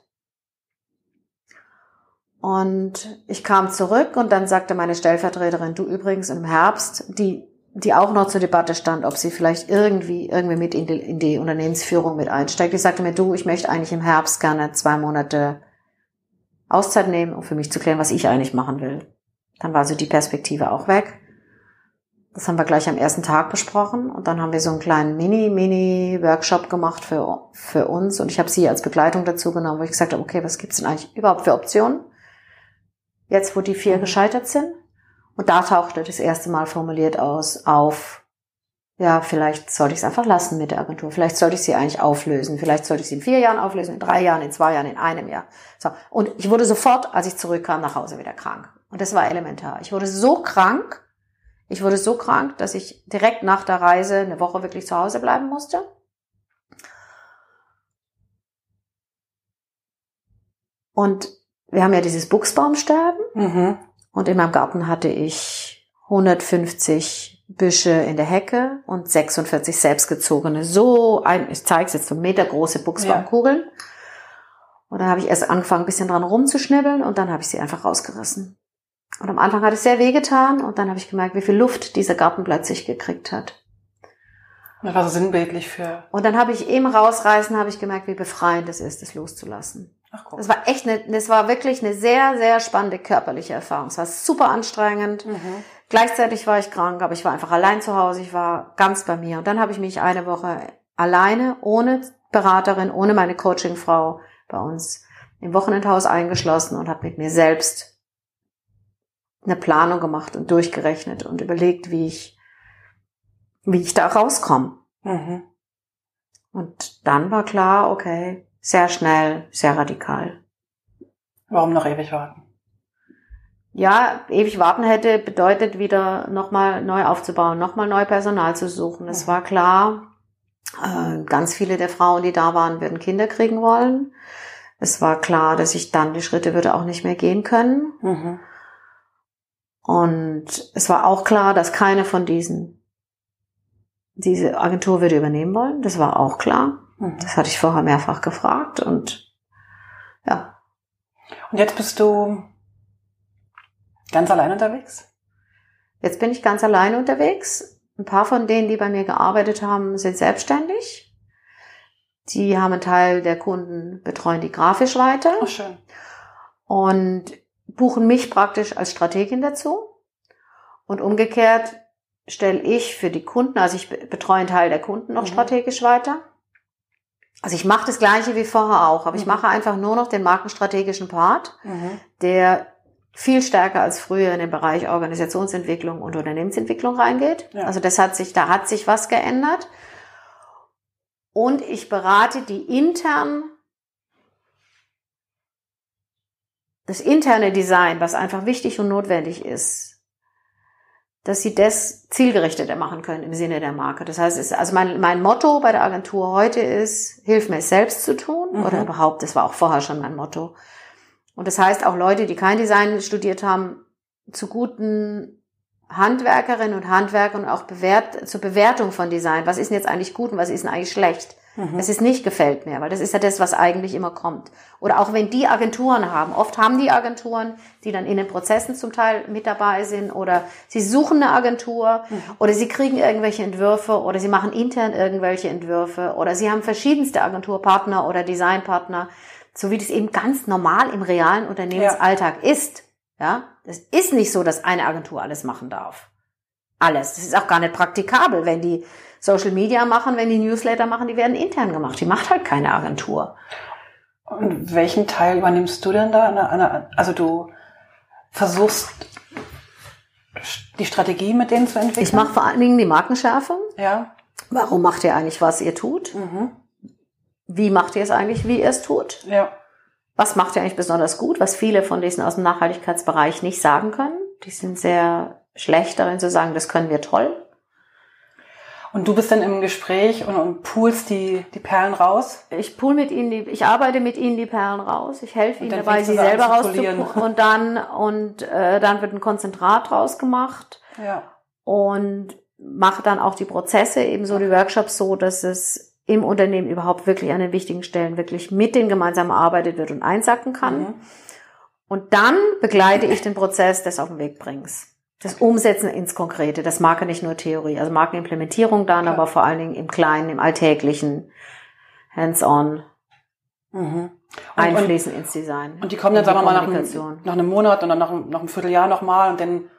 Und ich kam zurück und dann sagte meine Stellvertreterin, du übrigens im Herbst, die, die auch noch zur Debatte stand, ob sie vielleicht irgendwie, irgendwie mit in die, in die Unternehmensführung mit einsteigt. Die sagte mir, du, ich möchte eigentlich im Herbst gerne zwei Monate Auszeit nehmen, um für mich zu klären, was ich eigentlich machen will. Dann war so die Perspektive auch weg. Das haben wir gleich am ersten Tag besprochen und dann haben wir so einen kleinen Mini-Mini-Workshop gemacht für, für uns und ich habe sie als Begleitung dazu genommen, wo ich gesagt habe, okay, was gibt's denn eigentlich überhaupt für Optionen? Jetzt, wo die vier gescheitert sind. Und da tauchte das erste Mal formuliert aus auf, ja, vielleicht sollte ich es einfach lassen mit der Agentur. Vielleicht sollte ich sie eigentlich auflösen. Vielleicht sollte ich sie in vier Jahren auflösen, in drei Jahren, in zwei Jahren, in einem Jahr. So. Und ich wurde sofort, als ich zurückkam, nach Hause wieder krank. Und das war elementar. Ich wurde so krank, ich wurde so krank, dass ich direkt nach der Reise eine Woche wirklich zu Hause bleiben musste. Und wir haben ja dieses Buchsbaumsterben. Mhm. Und in meinem Garten hatte ich 150 Büsche in der Hecke und 46 selbstgezogene, so ein, ich zeige es jetzt, so metergroße Buchsbaumkugeln. Und dann habe ich erst angefangen, ein bisschen dran rumzuschnibbeln und dann habe ich sie einfach rausgerissen. Und am Anfang hat es sehr wehgetan und dann habe ich gemerkt, wie viel Luft dieser Garten plötzlich gekriegt hat. Das war so sinnbildlich für. Und dann habe ich im Rausreißen habe ich gemerkt, wie befreiend es ist, es loszulassen. Ach guck. Das war echt eine, das war wirklich eine sehr, sehr spannende körperliche Erfahrung. Es war super anstrengend. Mhm. Gleichzeitig war ich krank, aber ich war einfach allein zu Hause, ich war ganz bei mir. Und dann habe ich mich eine Woche alleine, ohne Beraterin, ohne meine Coachingfrau bei uns im Wochenendhaus eingeschlossen und habe mit mir selbst eine Planung gemacht und durchgerechnet und überlegt, wie ich, wie ich da rauskomme. Mhm. Und dann war klar, okay, sehr schnell, sehr radikal. Warum noch ewig warten? ja, ewig warten hätte, bedeutet wieder nochmal neu aufzubauen, nochmal neu Personal zu suchen. Es war klar, äh, ganz viele der Frauen, die da waren, würden Kinder kriegen wollen. Es war klar, dass ich dann die Schritte würde auch nicht mehr gehen können. Mhm. Und es war auch klar, dass keine von diesen diese Agentur würde übernehmen wollen. Das war auch klar. Mhm. Das hatte ich vorher mehrfach gefragt und ja. Und jetzt bist du Ganz allein unterwegs? Jetzt bin ich ganz alleine unterwegs. Ein paar von denen, die bei mir gearbeitet haben, sind selbstständig. Die haben einen Teil der Kunden, betreuen die grafisch weiter. Oh, schön. Und buchen mich praktisch als Strategin dazu. Und umgekehrt stelle ich für die Kunden, also ich betreue einen Teil der Kunden noch mhm. strategisch weiter. Also ich mache das gleiche wie vorher auch, aber mhm. ich mache einfach nur noch den markenstrategischen Part, mhm. der viel stärker als früher in den Bereich Organisationsentwicklung und Unternehmensentwicklung reingeht. Ja. Also das hat sich, da hat sich was geändert. Und ich berate die intern, das interne Design, was einfach wichtig und notwendig ist, dass sie das zielgerichteter machen können im Sinne der Marke. Das heißt, es, also mein, mein Motto bei der Agentur heute ist, hilf mir es selbst zu tun, mhm. oder überhaupt, das war auch vorher schon mein Motto, und das heißt, auch Leute, die kein Design studiert haben, zu guten Handwerkerinnen und Handwerkern und auch bewährt, zur Bewertung von Design. Was ist denn jetzt eigentlich gut und was ist denn eigentlich schlecht? Mhm. Es ist nicht gefällt mir, weil das ist ja das, was eigentlich immer kommt. Oder auch wenn die Agenturen haben. Oft haben die Agenturen, die dann in den Prozessen zum Teil mit dabei sind oder sie suchen eine Agentur mhm. oder sie kriegen irgendwelche Entwürfe oder sie machen intern irgendwelche Entwürfe oder sie haben verschiedenste Agenturpartner oder Designpartner so wie das eben ganz normal im realen Unternehmensalltag ja. ist. Ja, es ist nicht so, dass eine Agentur alles machen darf. Alles. Das ist auch gar nicht praktikabel, wenn die Social Media machen, wenn die Newsletter machen, die werden intern gemacht. Die macht halt keine Agentur. Und welchen Teil übernimmst du denn da? Also du versuchst die Strategie mit denen zu entwickeln? Ich mache vor allen Dingen die Markenschärfe. Ja. Warum macht ihr eigentlich, was ihr tut? Mhm wie macht ihr es eigentlich, wie ihr es tut? Ja. Was macht ihr eigentlich besonders gut, was viele von diesen aus dem Nachhaltigkeitsbereich nicht sagen können? Die sind sehr schlecht darin zu sagen, das können wir toll. Und du bist dann im Gespräch und, und poolst die, die Perlen raus? Ich pool mit ihnen die, ich arbeite mit ihnen die Perlen raus. Ich helfe ihnen dabei, sie selber rauszupulen. Und dann, und, äh, dann wird ein Konzentrat draus gemacht. Ja. Und mache dann auch die Prozesse, ebenso die Workshops so, dass es im Unternehmen überhaupt wirklich an den wichtigen Stellen wirklich mit denen gemeinsam erarbeitet wird und einsacken kann. Mhm. Und dann begleite ich den Prozess des auf den Weg bringens. Das Umsetzen ins Konkrete. Das mag ja nicht nur Theorie, also Markenimplementierung dann, Klar. aber vor allen Dingen im Kleinen, im Alltäglichen, hands-on. Mhm. einfließen und, ins Design. Und die kommen dann, sagen wir mal, nach einem, nach einem Monat und dann nach, nach einem Vierteljahr nochmal und dann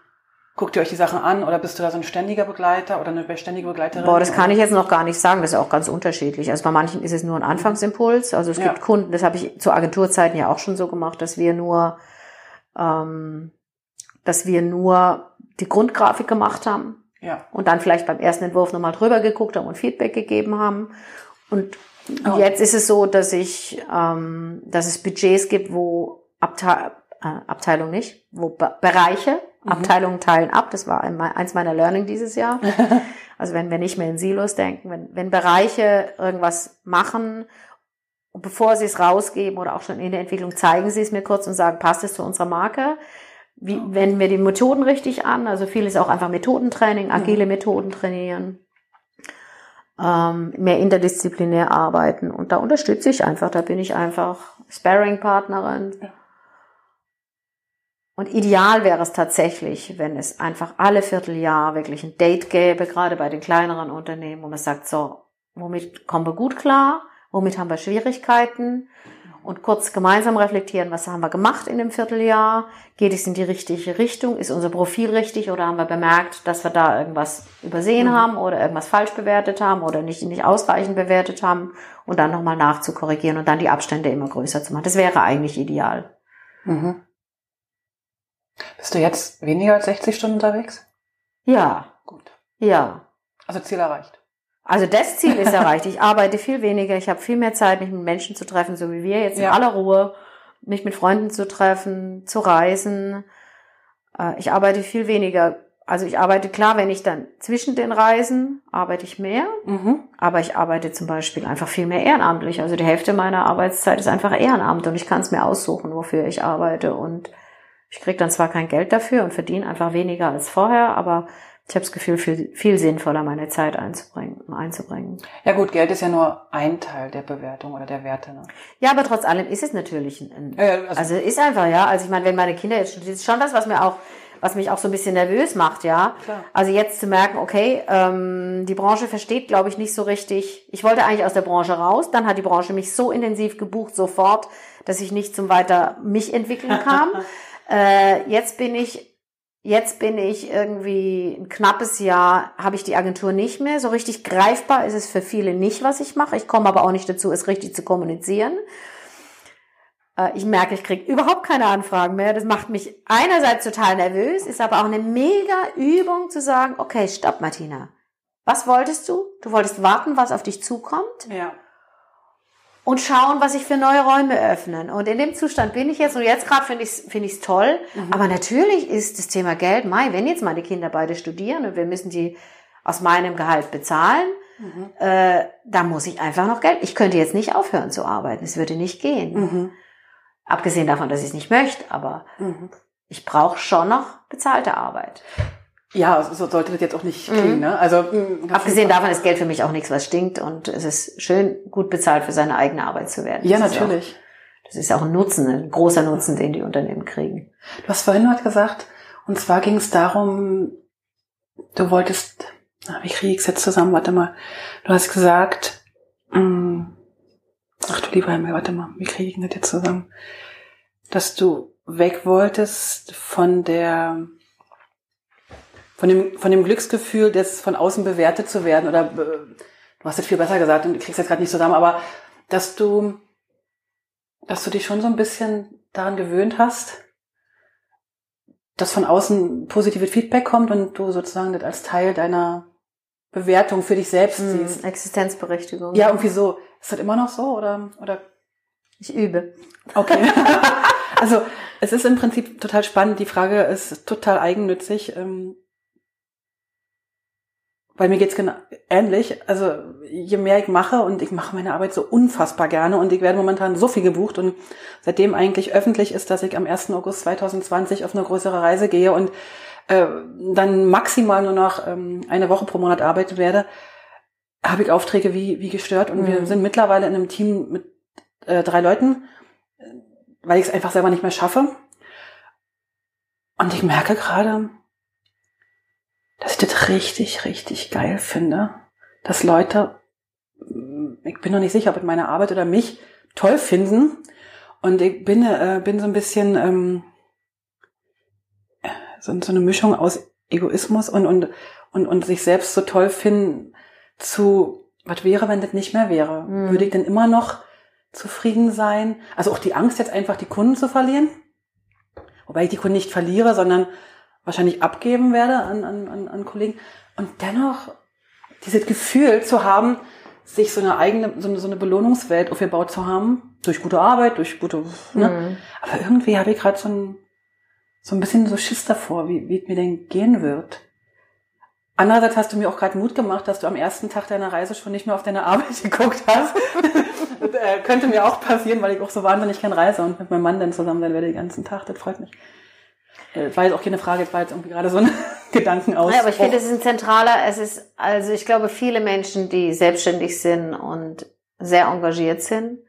Guckt ihr euch die Sachen an oder bist du da so ein ständiger Begleiter oder eine beständige Begleiterin? Boah, das kann ich jetzt noch gar nicht sagen. Das ist auch ganz unterschiedlich. Also bei manchen ist es nur ein Anfangsimpuls. Also es ja. gibt Kunden, das habe ich zu Agenturzeiten ja auch schon so gemacht, dass wir nur, ähm, dass wir nur die Grundgrafik gemacht haben. Ja. Und dann vielleicht beim ersten Entwurf nochmal drüber geguckt haben und Feedback gegeben haben. Und oh. jetzt ist es so, dass ich, ähm, dass es Budgets gibt, wo Abteil, äh, Abteilung nicht, wo Be Bereiche Mhm. Abteilungen teilen ab. Das war eins meiner Learning dieses Jahr. Also wenn wir nicht mehr in Silos denken, wenn, wenn Bereiche irgendwas machen, bevor sie es rausgeben oder auch schon in der Entwicklung, zeigen sie es mir kurz und sagen, passt es zu unserer Marke? Wie wenden wir die Methoden richtig an? Also viel ist auch einfach Methodentraining, agile Methoden trainieren, ähm, mehr interdisziplinär arbeiten. Und da unterstütze ich einfach, da bin ich einfach Sparring-Partnerin. Ja und ideal wäre es tatsächlich, wenn es einfach alle Vierteljahr wirklich ein Date gäbe, gerade bei den kleineren Unternehmen, wo man sagt, so, womit kommen wir gut klar, womit haben wir Schwierigkeiten und kurz gemeinsam reflektieren, was haben wir gemacht in dem Vierteljahr? Geht es in die richtige Richtung? Ist unser Profil richtig oder haben wir bemerkt, dass wir da irgendwas übersehen mhm. haben oder irgendwas falsch bewertet haben oder nicht, nicht ausreichend bewertet haben und dann nochmal nachzukorrigieren und dann die Abstände immer größer zu machen. Das wäre eigentlich ideal. Mhm. Bist du jetzt weniger als 60 Stunden unterwegs? Ja. Gut. Ja. Also Ziel erreicht. Also das Ziel ist erreicht. Ich arbeite viel weniger, ich habe viel mehr Zeit, mich mit Menschen zu treffen, so wie wir jetzt ja. in aller Ruhe, mich mit Freunden zu treffen, zu reisen. Äh, ich arbeite viel weniger. Also ich arbeite klar, wenn ich dann zwischen den Reisen arbeite ich mehr, mhm. aber ich arbeite zum Beispiel einfach viel mehr ehrenamtlich. Also die Hälfte meiner Arbeitszeit ist einfach Ehrenamt und ich kann es mir aussuchen, wofür ich arbeite. Und ich kriege dann zwar kein Geld dafür und verdiene einfach weniger als vorher, aber ich habe das Gefühl, viel, viel sinnvoller meine Zeit einzubringen, einzubringen. Ja gut, Geld ist ja nur ein Teil der Bewertung oder der Werte. Ne? Ja, aber trotz allem ist es natürlich ein, ja, also, also ist einfach, ja. Also ich meine, wenn meine Kinder jetzt studieren, ist schon das, was mir auch was mich auch so ein bisschen nervös macht, ja. Klar. Also jetzt zu merken, okay, ähm, die Branche versteht, glaube ich, nicht so richtig. Ich wollte eigentlich aus der Branche raus, dann hat die Branche mich so intensiv gebucht sofort, dass ich nicht zum weiter mich entwickeln kam. äh, jetzt bin ich Jetzt bin ich irgendwie ein knappes Jahr, habe ich die Agentur nicht mehr. So richtig greifbar ist es für viele nicht, was ich mache. Ich komme aber auch nicht dazu, es richtig zu kommunizieren. Äh, ich merke, ich kriege überhaupt keine Anfragen mehr. Das macht mich einerseits total nervös, ist aber auch eine mega Übung zu sagen, okay, stopp, Martina. Was wolltest du? Du wolltest warten, was auf dich zukommt. Ja und schauen, was sich für neue Räume öffnen. Und in dem Zustand bin ich jetzt und jetzt gerade finde ich es finde ich's toll. Mhm. Aber natürlich ist das Thema Geld, Mai, wenn jetzt meine Kinder beide studieren und wir müssen die aus meinem Gehalt bezahlen, mhm. äh, da muss ich einfach noch Geld. Ich könnte jetzt nicht aufhören zu arbeiten. Es würde nicht gehen. Mhm. Abgesehen davon, dass ich es nicht möchte, aber mhm. ich brauche schon noch bezahlte Arbeit. Ja, so sollte das jetzt auch nicht klingen. Mhm. Ne? Also mm, abgesehen davon ist Geld für mich auch nichts, was stinkt und es ist schön, gut bezahlt für seine eigene Arbeit zu werden. Ja, das natürlich. Auch, das ist auch ein Nutzen, ein großer Nutzen, den die Unternehmen kriegen. Du hast vorhin noch gesagt, und zwar ging es darum, du wolltest, wie kriege ich es jetzt zusammen? Warte mal. Du hast gesagt, mh, mm, ach du lieber Himmel, warte mal, wie kriege ich das jetzt zusammen? Dass du weg wolltest von der von dem, von dem Glücksgefühl, das von außen bewertet zu werden, oder äh, du hast es viel besser gesagt und kriegst jetzt gerade nicht zusammen, aber dass du, dass du dich schon so ein bisschen daran gewöhnt hast, dass von außen positives Feedback kommt und du sozusagen das als Teil deiner Bewertung für dich selbst hm, siehst. Existenzberechtigung. Ja, irgendwie so. Ist das immer noch so oder oder? Ich übe. Okay. also es ist im Prinzip total spannend. Die Frage ist total eigennützig. Weil mir geht's genau ähnlich. Also je mehr ich mache und ich mache meine Arbeit so unfassbar gerne und ich werde momentan so viel gebucht und seitdem eigentlich öffentlich ist, dass ich am 1. August 2020 auf eine größere Reise gehe und äh, dann maximal nur noch ähm, eine Woche pro Monat arbeiten werde, habe ich Aufträge wie, wie gestört und mhm. wir sind mittlerweile in einem Team mit äh, drei Leuten, weil ich es einfach selber nicht mehr schaffe. Und ich merke gerade, dass ich das richtig, richtig geil finde, dass Leute, ich bin noch nicht sicher, ob es meine Arbeit oder mich toll finden. Und ich bin, äh, bin so ein bisschen ähm, so, so eine Mischung aus Egoismus und, und, und, und sich selbst so toll finden zu, was wäre, wenn das nicht mehr wäre? Mhm. Würde ich denn immer noch zufrieden sein? Also auch die Angst, jetzt einfach die Kunden zu verlieren. Wobei ich die Kunden nicht verliere, sondern wahrscheinlich abgeben werde an, an, an Kollegen. Und dennoch dieses Gefühl zu haben, sich so eine eigene, so eine, so eine Belohnungswelt aufgebaut zu haben, durch gute Arbeit, durch gute, ne? Mhm. Aber irgendwie habe ich gerade so ein, so ein bisschen so Schiss davor, wie, wie es mir denn gehen wird. Andererseits hast du mir auch gerade Mut gemacht, dass du am ersten Tag deiner Reise schon nicht mehr auf deine Arbeit geguckt hast. das, äh, könnte mir auch passieren, weil ich auch so wahnsinnig kein Reise und mit meinem Mann dann zusammen sein werde den ganzen Tag. Das freut mich. Das äh, war jetzt auch keine Frage, das war jetzt irgendwie gerade so ein Gedankenausbruch. Ja, aber ich finde, es ist ein zentraler, es ist, also ich glaube, viele Menschen, die selbstständig sind und sehr engagiert sind,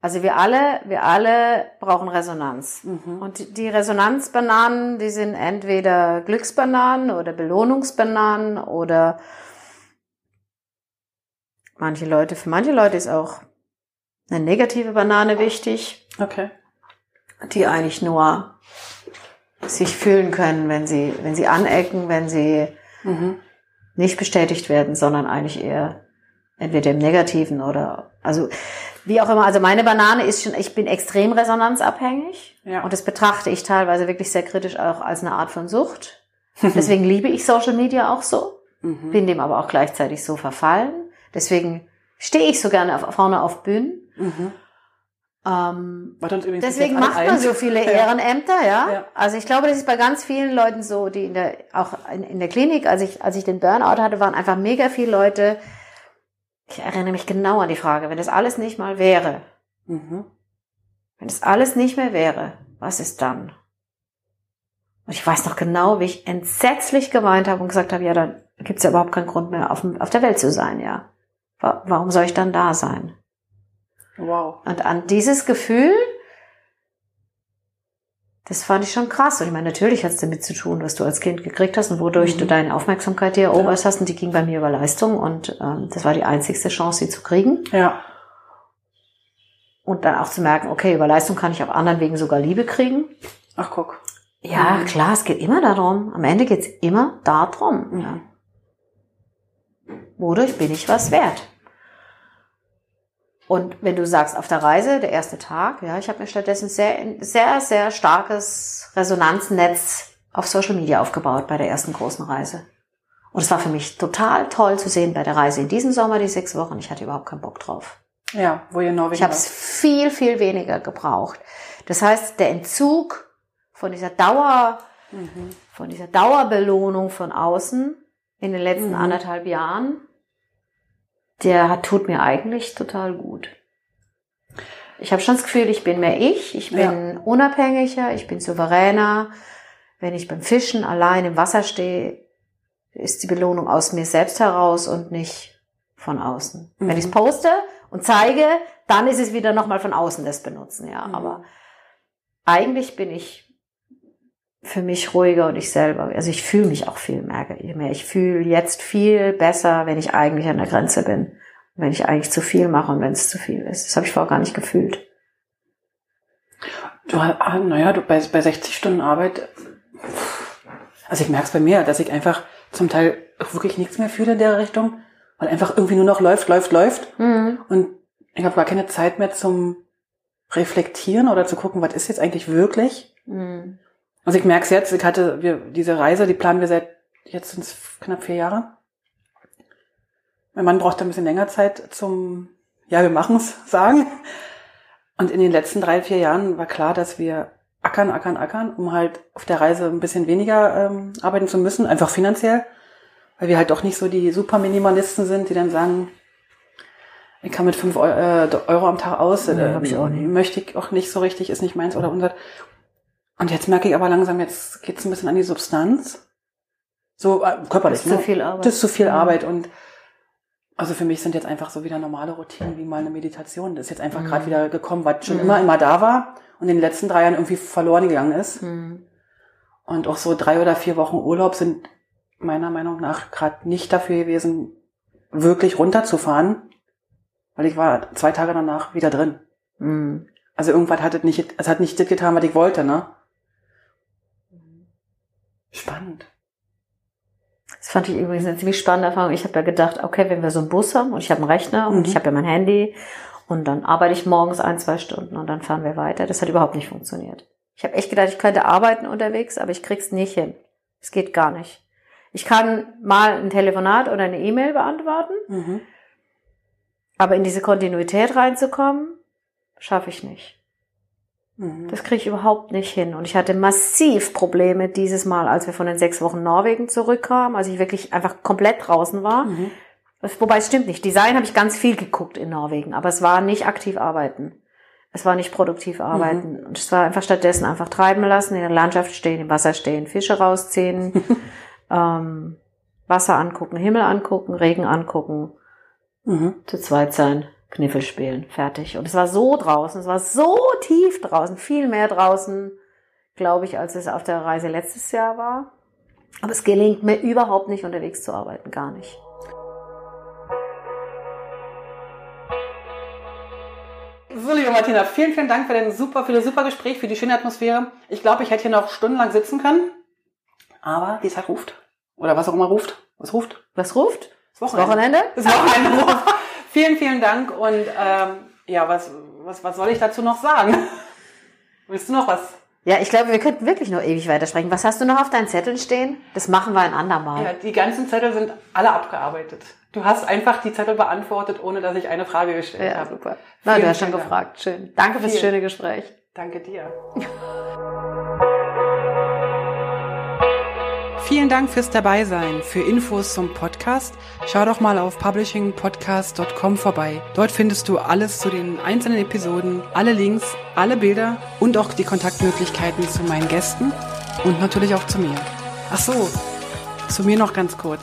also wir alle, wir alle brauchen Resonanz. Mhm. Und die Resonanzbananen, die sind entweder Glücksbananen oder Belohnungsbananen oder manche Leute, für manche Leute ist auch eine negative Banane wichtig, Okay. Die eigentlich nur sich fühlen können, wenn sie, wenn sie anecken, wenn sie Mhm. nicht bestätigt werden, sondern eigentlich eher entweder im Negativen oder, also wie auch immer. Also meine Banane ist schon, ich bin extrem resonanzabhängig Ja. und das betrachte ich teilweise wirklich sehr kritisch auch als eine Art von Sucht. Deswegen liebe ich Social Media auch so, Mhm. bin dem aber auch gleichzeitig so verfallen. Deswegen stehe ich so gerne auf, vorne auf Bühnen. Mhm. Ähm, Deswegen macht man eins. so viele. Ehrenämter, ja? Ja. Also ich glaube, das ist bei ganz vielen Leuten so, die in der, auch in, in der Klinik, als ich, als ich den Burnout hatte, waren einfach mega viele Leute. Ich erinnere mich genau an die Frage, wenn das alles nicht mal wäre, Mhm. wenn das alles nicht mehr wäre, was ist dann? Und ich weiß noch genau, wie ich entsetzlich geweint habe und gesagt habe, ja, dann gibt es ja überhaupt keinen Grund mehr, auf, auf der Welt zu sein, ja. Wa- Warum soll ich dann da sein? Wow. Und an dieses Gefühl, das fand ich schon krass. Und ich meine, natürlich hat es damit zu tun, was du als Kind gekriegt hast und wodurch Mhm. du deine Aufmerksamkeit dir erobert hast. Und die ging bei mir über Leistung. Und ähm, das war die einzigste Chance, sie zu kriegen. Ja. Und dann auch zu merken, okay, über Leistung kann ich auf anderen Wegen sogar Liebe kriegen. Ach, guck. Ja, Mhm. klar, es geht immer darum. Am Ende geht es immer darum. Ja. Mhm. Wodurch bin ich was wert? Und wenn du sagst, auf der Reise, der erste Tag, ja, ich habe mir stattdessen sehr, sehr, sehr starkes Resonanznetz auf Social Media aufgebaut bei der ersten großen Reise. Und es war für mich total toll zu sehen bei der Reise in diesem Sommer, die sechs Wochen. Ich hatte überhaupt keinen Bock drauf. Ja, wo ihr in Norwegen Ich habe es viel, viel weniger gebraucht. Das heißt, der Entzug von dieser Dauer. Mhm. von dieser Dauerbelohnung von außen in den letzten Mhm. anderthalb Jahren, der hat, tut mir eigentlich total gut. Ich habe schon das Gefühl, ich bin mehr ich, ich bin unabhängiger, ich bin souveräner. Wenn ich beim Fischen allein im Wasser stehe, ist die Belohnung aus mir selbst heraus und nicht von außen. Mhm. Wenn ich es poste und zeige, dann ist es wieder nochmal von außen das Benutzen, ja. Mhm. Aber eigentlich bin ich für mich ruhiger und ich selber. Also ich fühle mich auch viel mehr. mehr. Ich fühle jetzt viel besser, wenn ich eigentlich an der Grenze bin. Wenn ich eigentlich zu viel mache und wenn es zu viel ist. Das habe ich vorher gar nicht gefühlt. Du, ah, naja, du bei, bei 60 Stunden Arbeit, also ich merke es bei mir, dass ich einfach zum Teil wirklich nichts mehr fühle in der Richtung, weil einfach irgendwie nur noch läuft, läuft, läuft. Mhm. Und ich habe gar keine Zeit mehr zum Reflektieren oder zu gucken, was ist jetzt eigentlich wirklich. Mhm. Also ich merke es jetzt, ich hatte wir, diese Reise, die planen wir seit jetzt sind es knapp vier Jahre. Mein Mann braucht ein bisschen länger Zeit zum, ja, wir machen's sagen. Und in den letzten drei, vier Jahren war klar, dass wir ackern, ackern, ackern, um halt auf der Reise ein bisschen weniger ähm, arbeiten zu müssen, einfach finanziell. Weil wir halt doch nicht so die super Minimalisten sind, die dann sagen, ich kann mit fünf Eu äh, Euro am Tag aus, äh, ich auch nicht. möchte ich auch nicht so richtig, ist nicht meins oder unser. Und jetzt merke ich aber langsam, jetzt geht's ein bisschen an die Substanz. So äh, körperlich, Das ist zu ne? viel Arbeit. Das ist zu viel Mhm. Arbeit und also für mich sind jetzt einfach so wieder normale Routinen wie mal eine Meditation. Das ist jetzt einfach Mhm. gerade wieder gekommen, was schon Mhm. immer, immer da war und in den letzten drei Jahren irgendwie verloren gegangen ist. Mhm. Und auch so drei oder vier Wochen Urlaub sind meiner Meinung nach gerade nicht dafür gewesen, wirklich runterzufahren, weil ich war zwei Tage danach wieder drin. Mhm. Also irgendwas hat es nicht, es hat nicht das getan, was ich wollte, ne? Spannend. Das fand ich übrigens eine ziemlich spannende Erfahrung. Ich habe ja gedacht, okay, wenn wir so einen Bus haben und ich habe einen Rechner und Mhm. ich habe ja mein Handy und dann arbeite ich morgens ein, zwei Stunden und dann fahren wir weiter. Das hat überhaupt nicht funktioniert. Ich habe echt gedacht, ich könnte arbeiten unterwegs, aber ich krieg's nicht hin. Es geht gar nicht. Ich kann mal ein Telefonat oder eine E-Mail beantworten, Mhm. aber in diese Kontinuität reinzukommen, schaffe ich nicht. Mhm. Das kriege ich überhaupt nicht hin. Und ich hatte massiv Probleme dieses Mal, als wir von den sechs Wochen Norwegen zurückkamen, als ich wirklich einfach komplett draußen war. Mhm. Wobei es stimmt nicht. Design habe ich ganz viel geguckt in Norwegen, aber es war nicht aktiv arbeiten. Es war nicht produktiv arbeiten. Und es war einfach stattdessen einfach treiben lassen, in der Landschaft stehen, im Wasser stehen, Fische rausziehen, ähm, Wasser angucken, Himmel angucken, Regen angucken, Mhm. zu zweit sein, Kniffel spielen, fertig. Und es war so draußen, es war so tief draußen, viel mehr draußen, glaube ich, als es auf der Reise letztes Jahr war. Aber es gelingt mir überhaupt nicht, unterwegs zu arbeiten, gar nicht. So, liebe Martina, vielen, vielen Dank für, den super, für das super Gespräch, für die schöne Atmosphäre. Ich glaube, ich hätte hier noch stundenlang sitzen können. Aber die Zeit ruft. Oder was auch immer ruft. Was ruft? Was ruft? Das Wochenende. Das Wochenende ruft. Vielen, vielen Dank. Und ähm, ja, was, was, was soll ich dazu noch sagen? Willst du noch was? Ja, ich glaube, wir könnten wirklich noch ewig weitersprechen. Was hast du noch auf deinen Zetteln stehen? Das machen wir ein andermal. Ja, die ganzen Zettel sind alle abgearbeitet. Du hast einfach die Zettel beantwortet, ohne dass ich eine Frage gestellt ja, habe. super. Na, du hast schon gefragt. Schön. Danke fürs schöne Gespräch. Danke dir. Vielen Dank fürs Dabeisein. Für Infos zum Podcast schau doch mal auf publishingpodcast.com vorbei. Dort findest du alles zu den einzelnen Episoden, alle Links, alle Bilder und auch die Kontaktmöglichkeiten zu meinen Gästen und natürlich auch zu mir. Ach so, zu mir noch ganz kurz.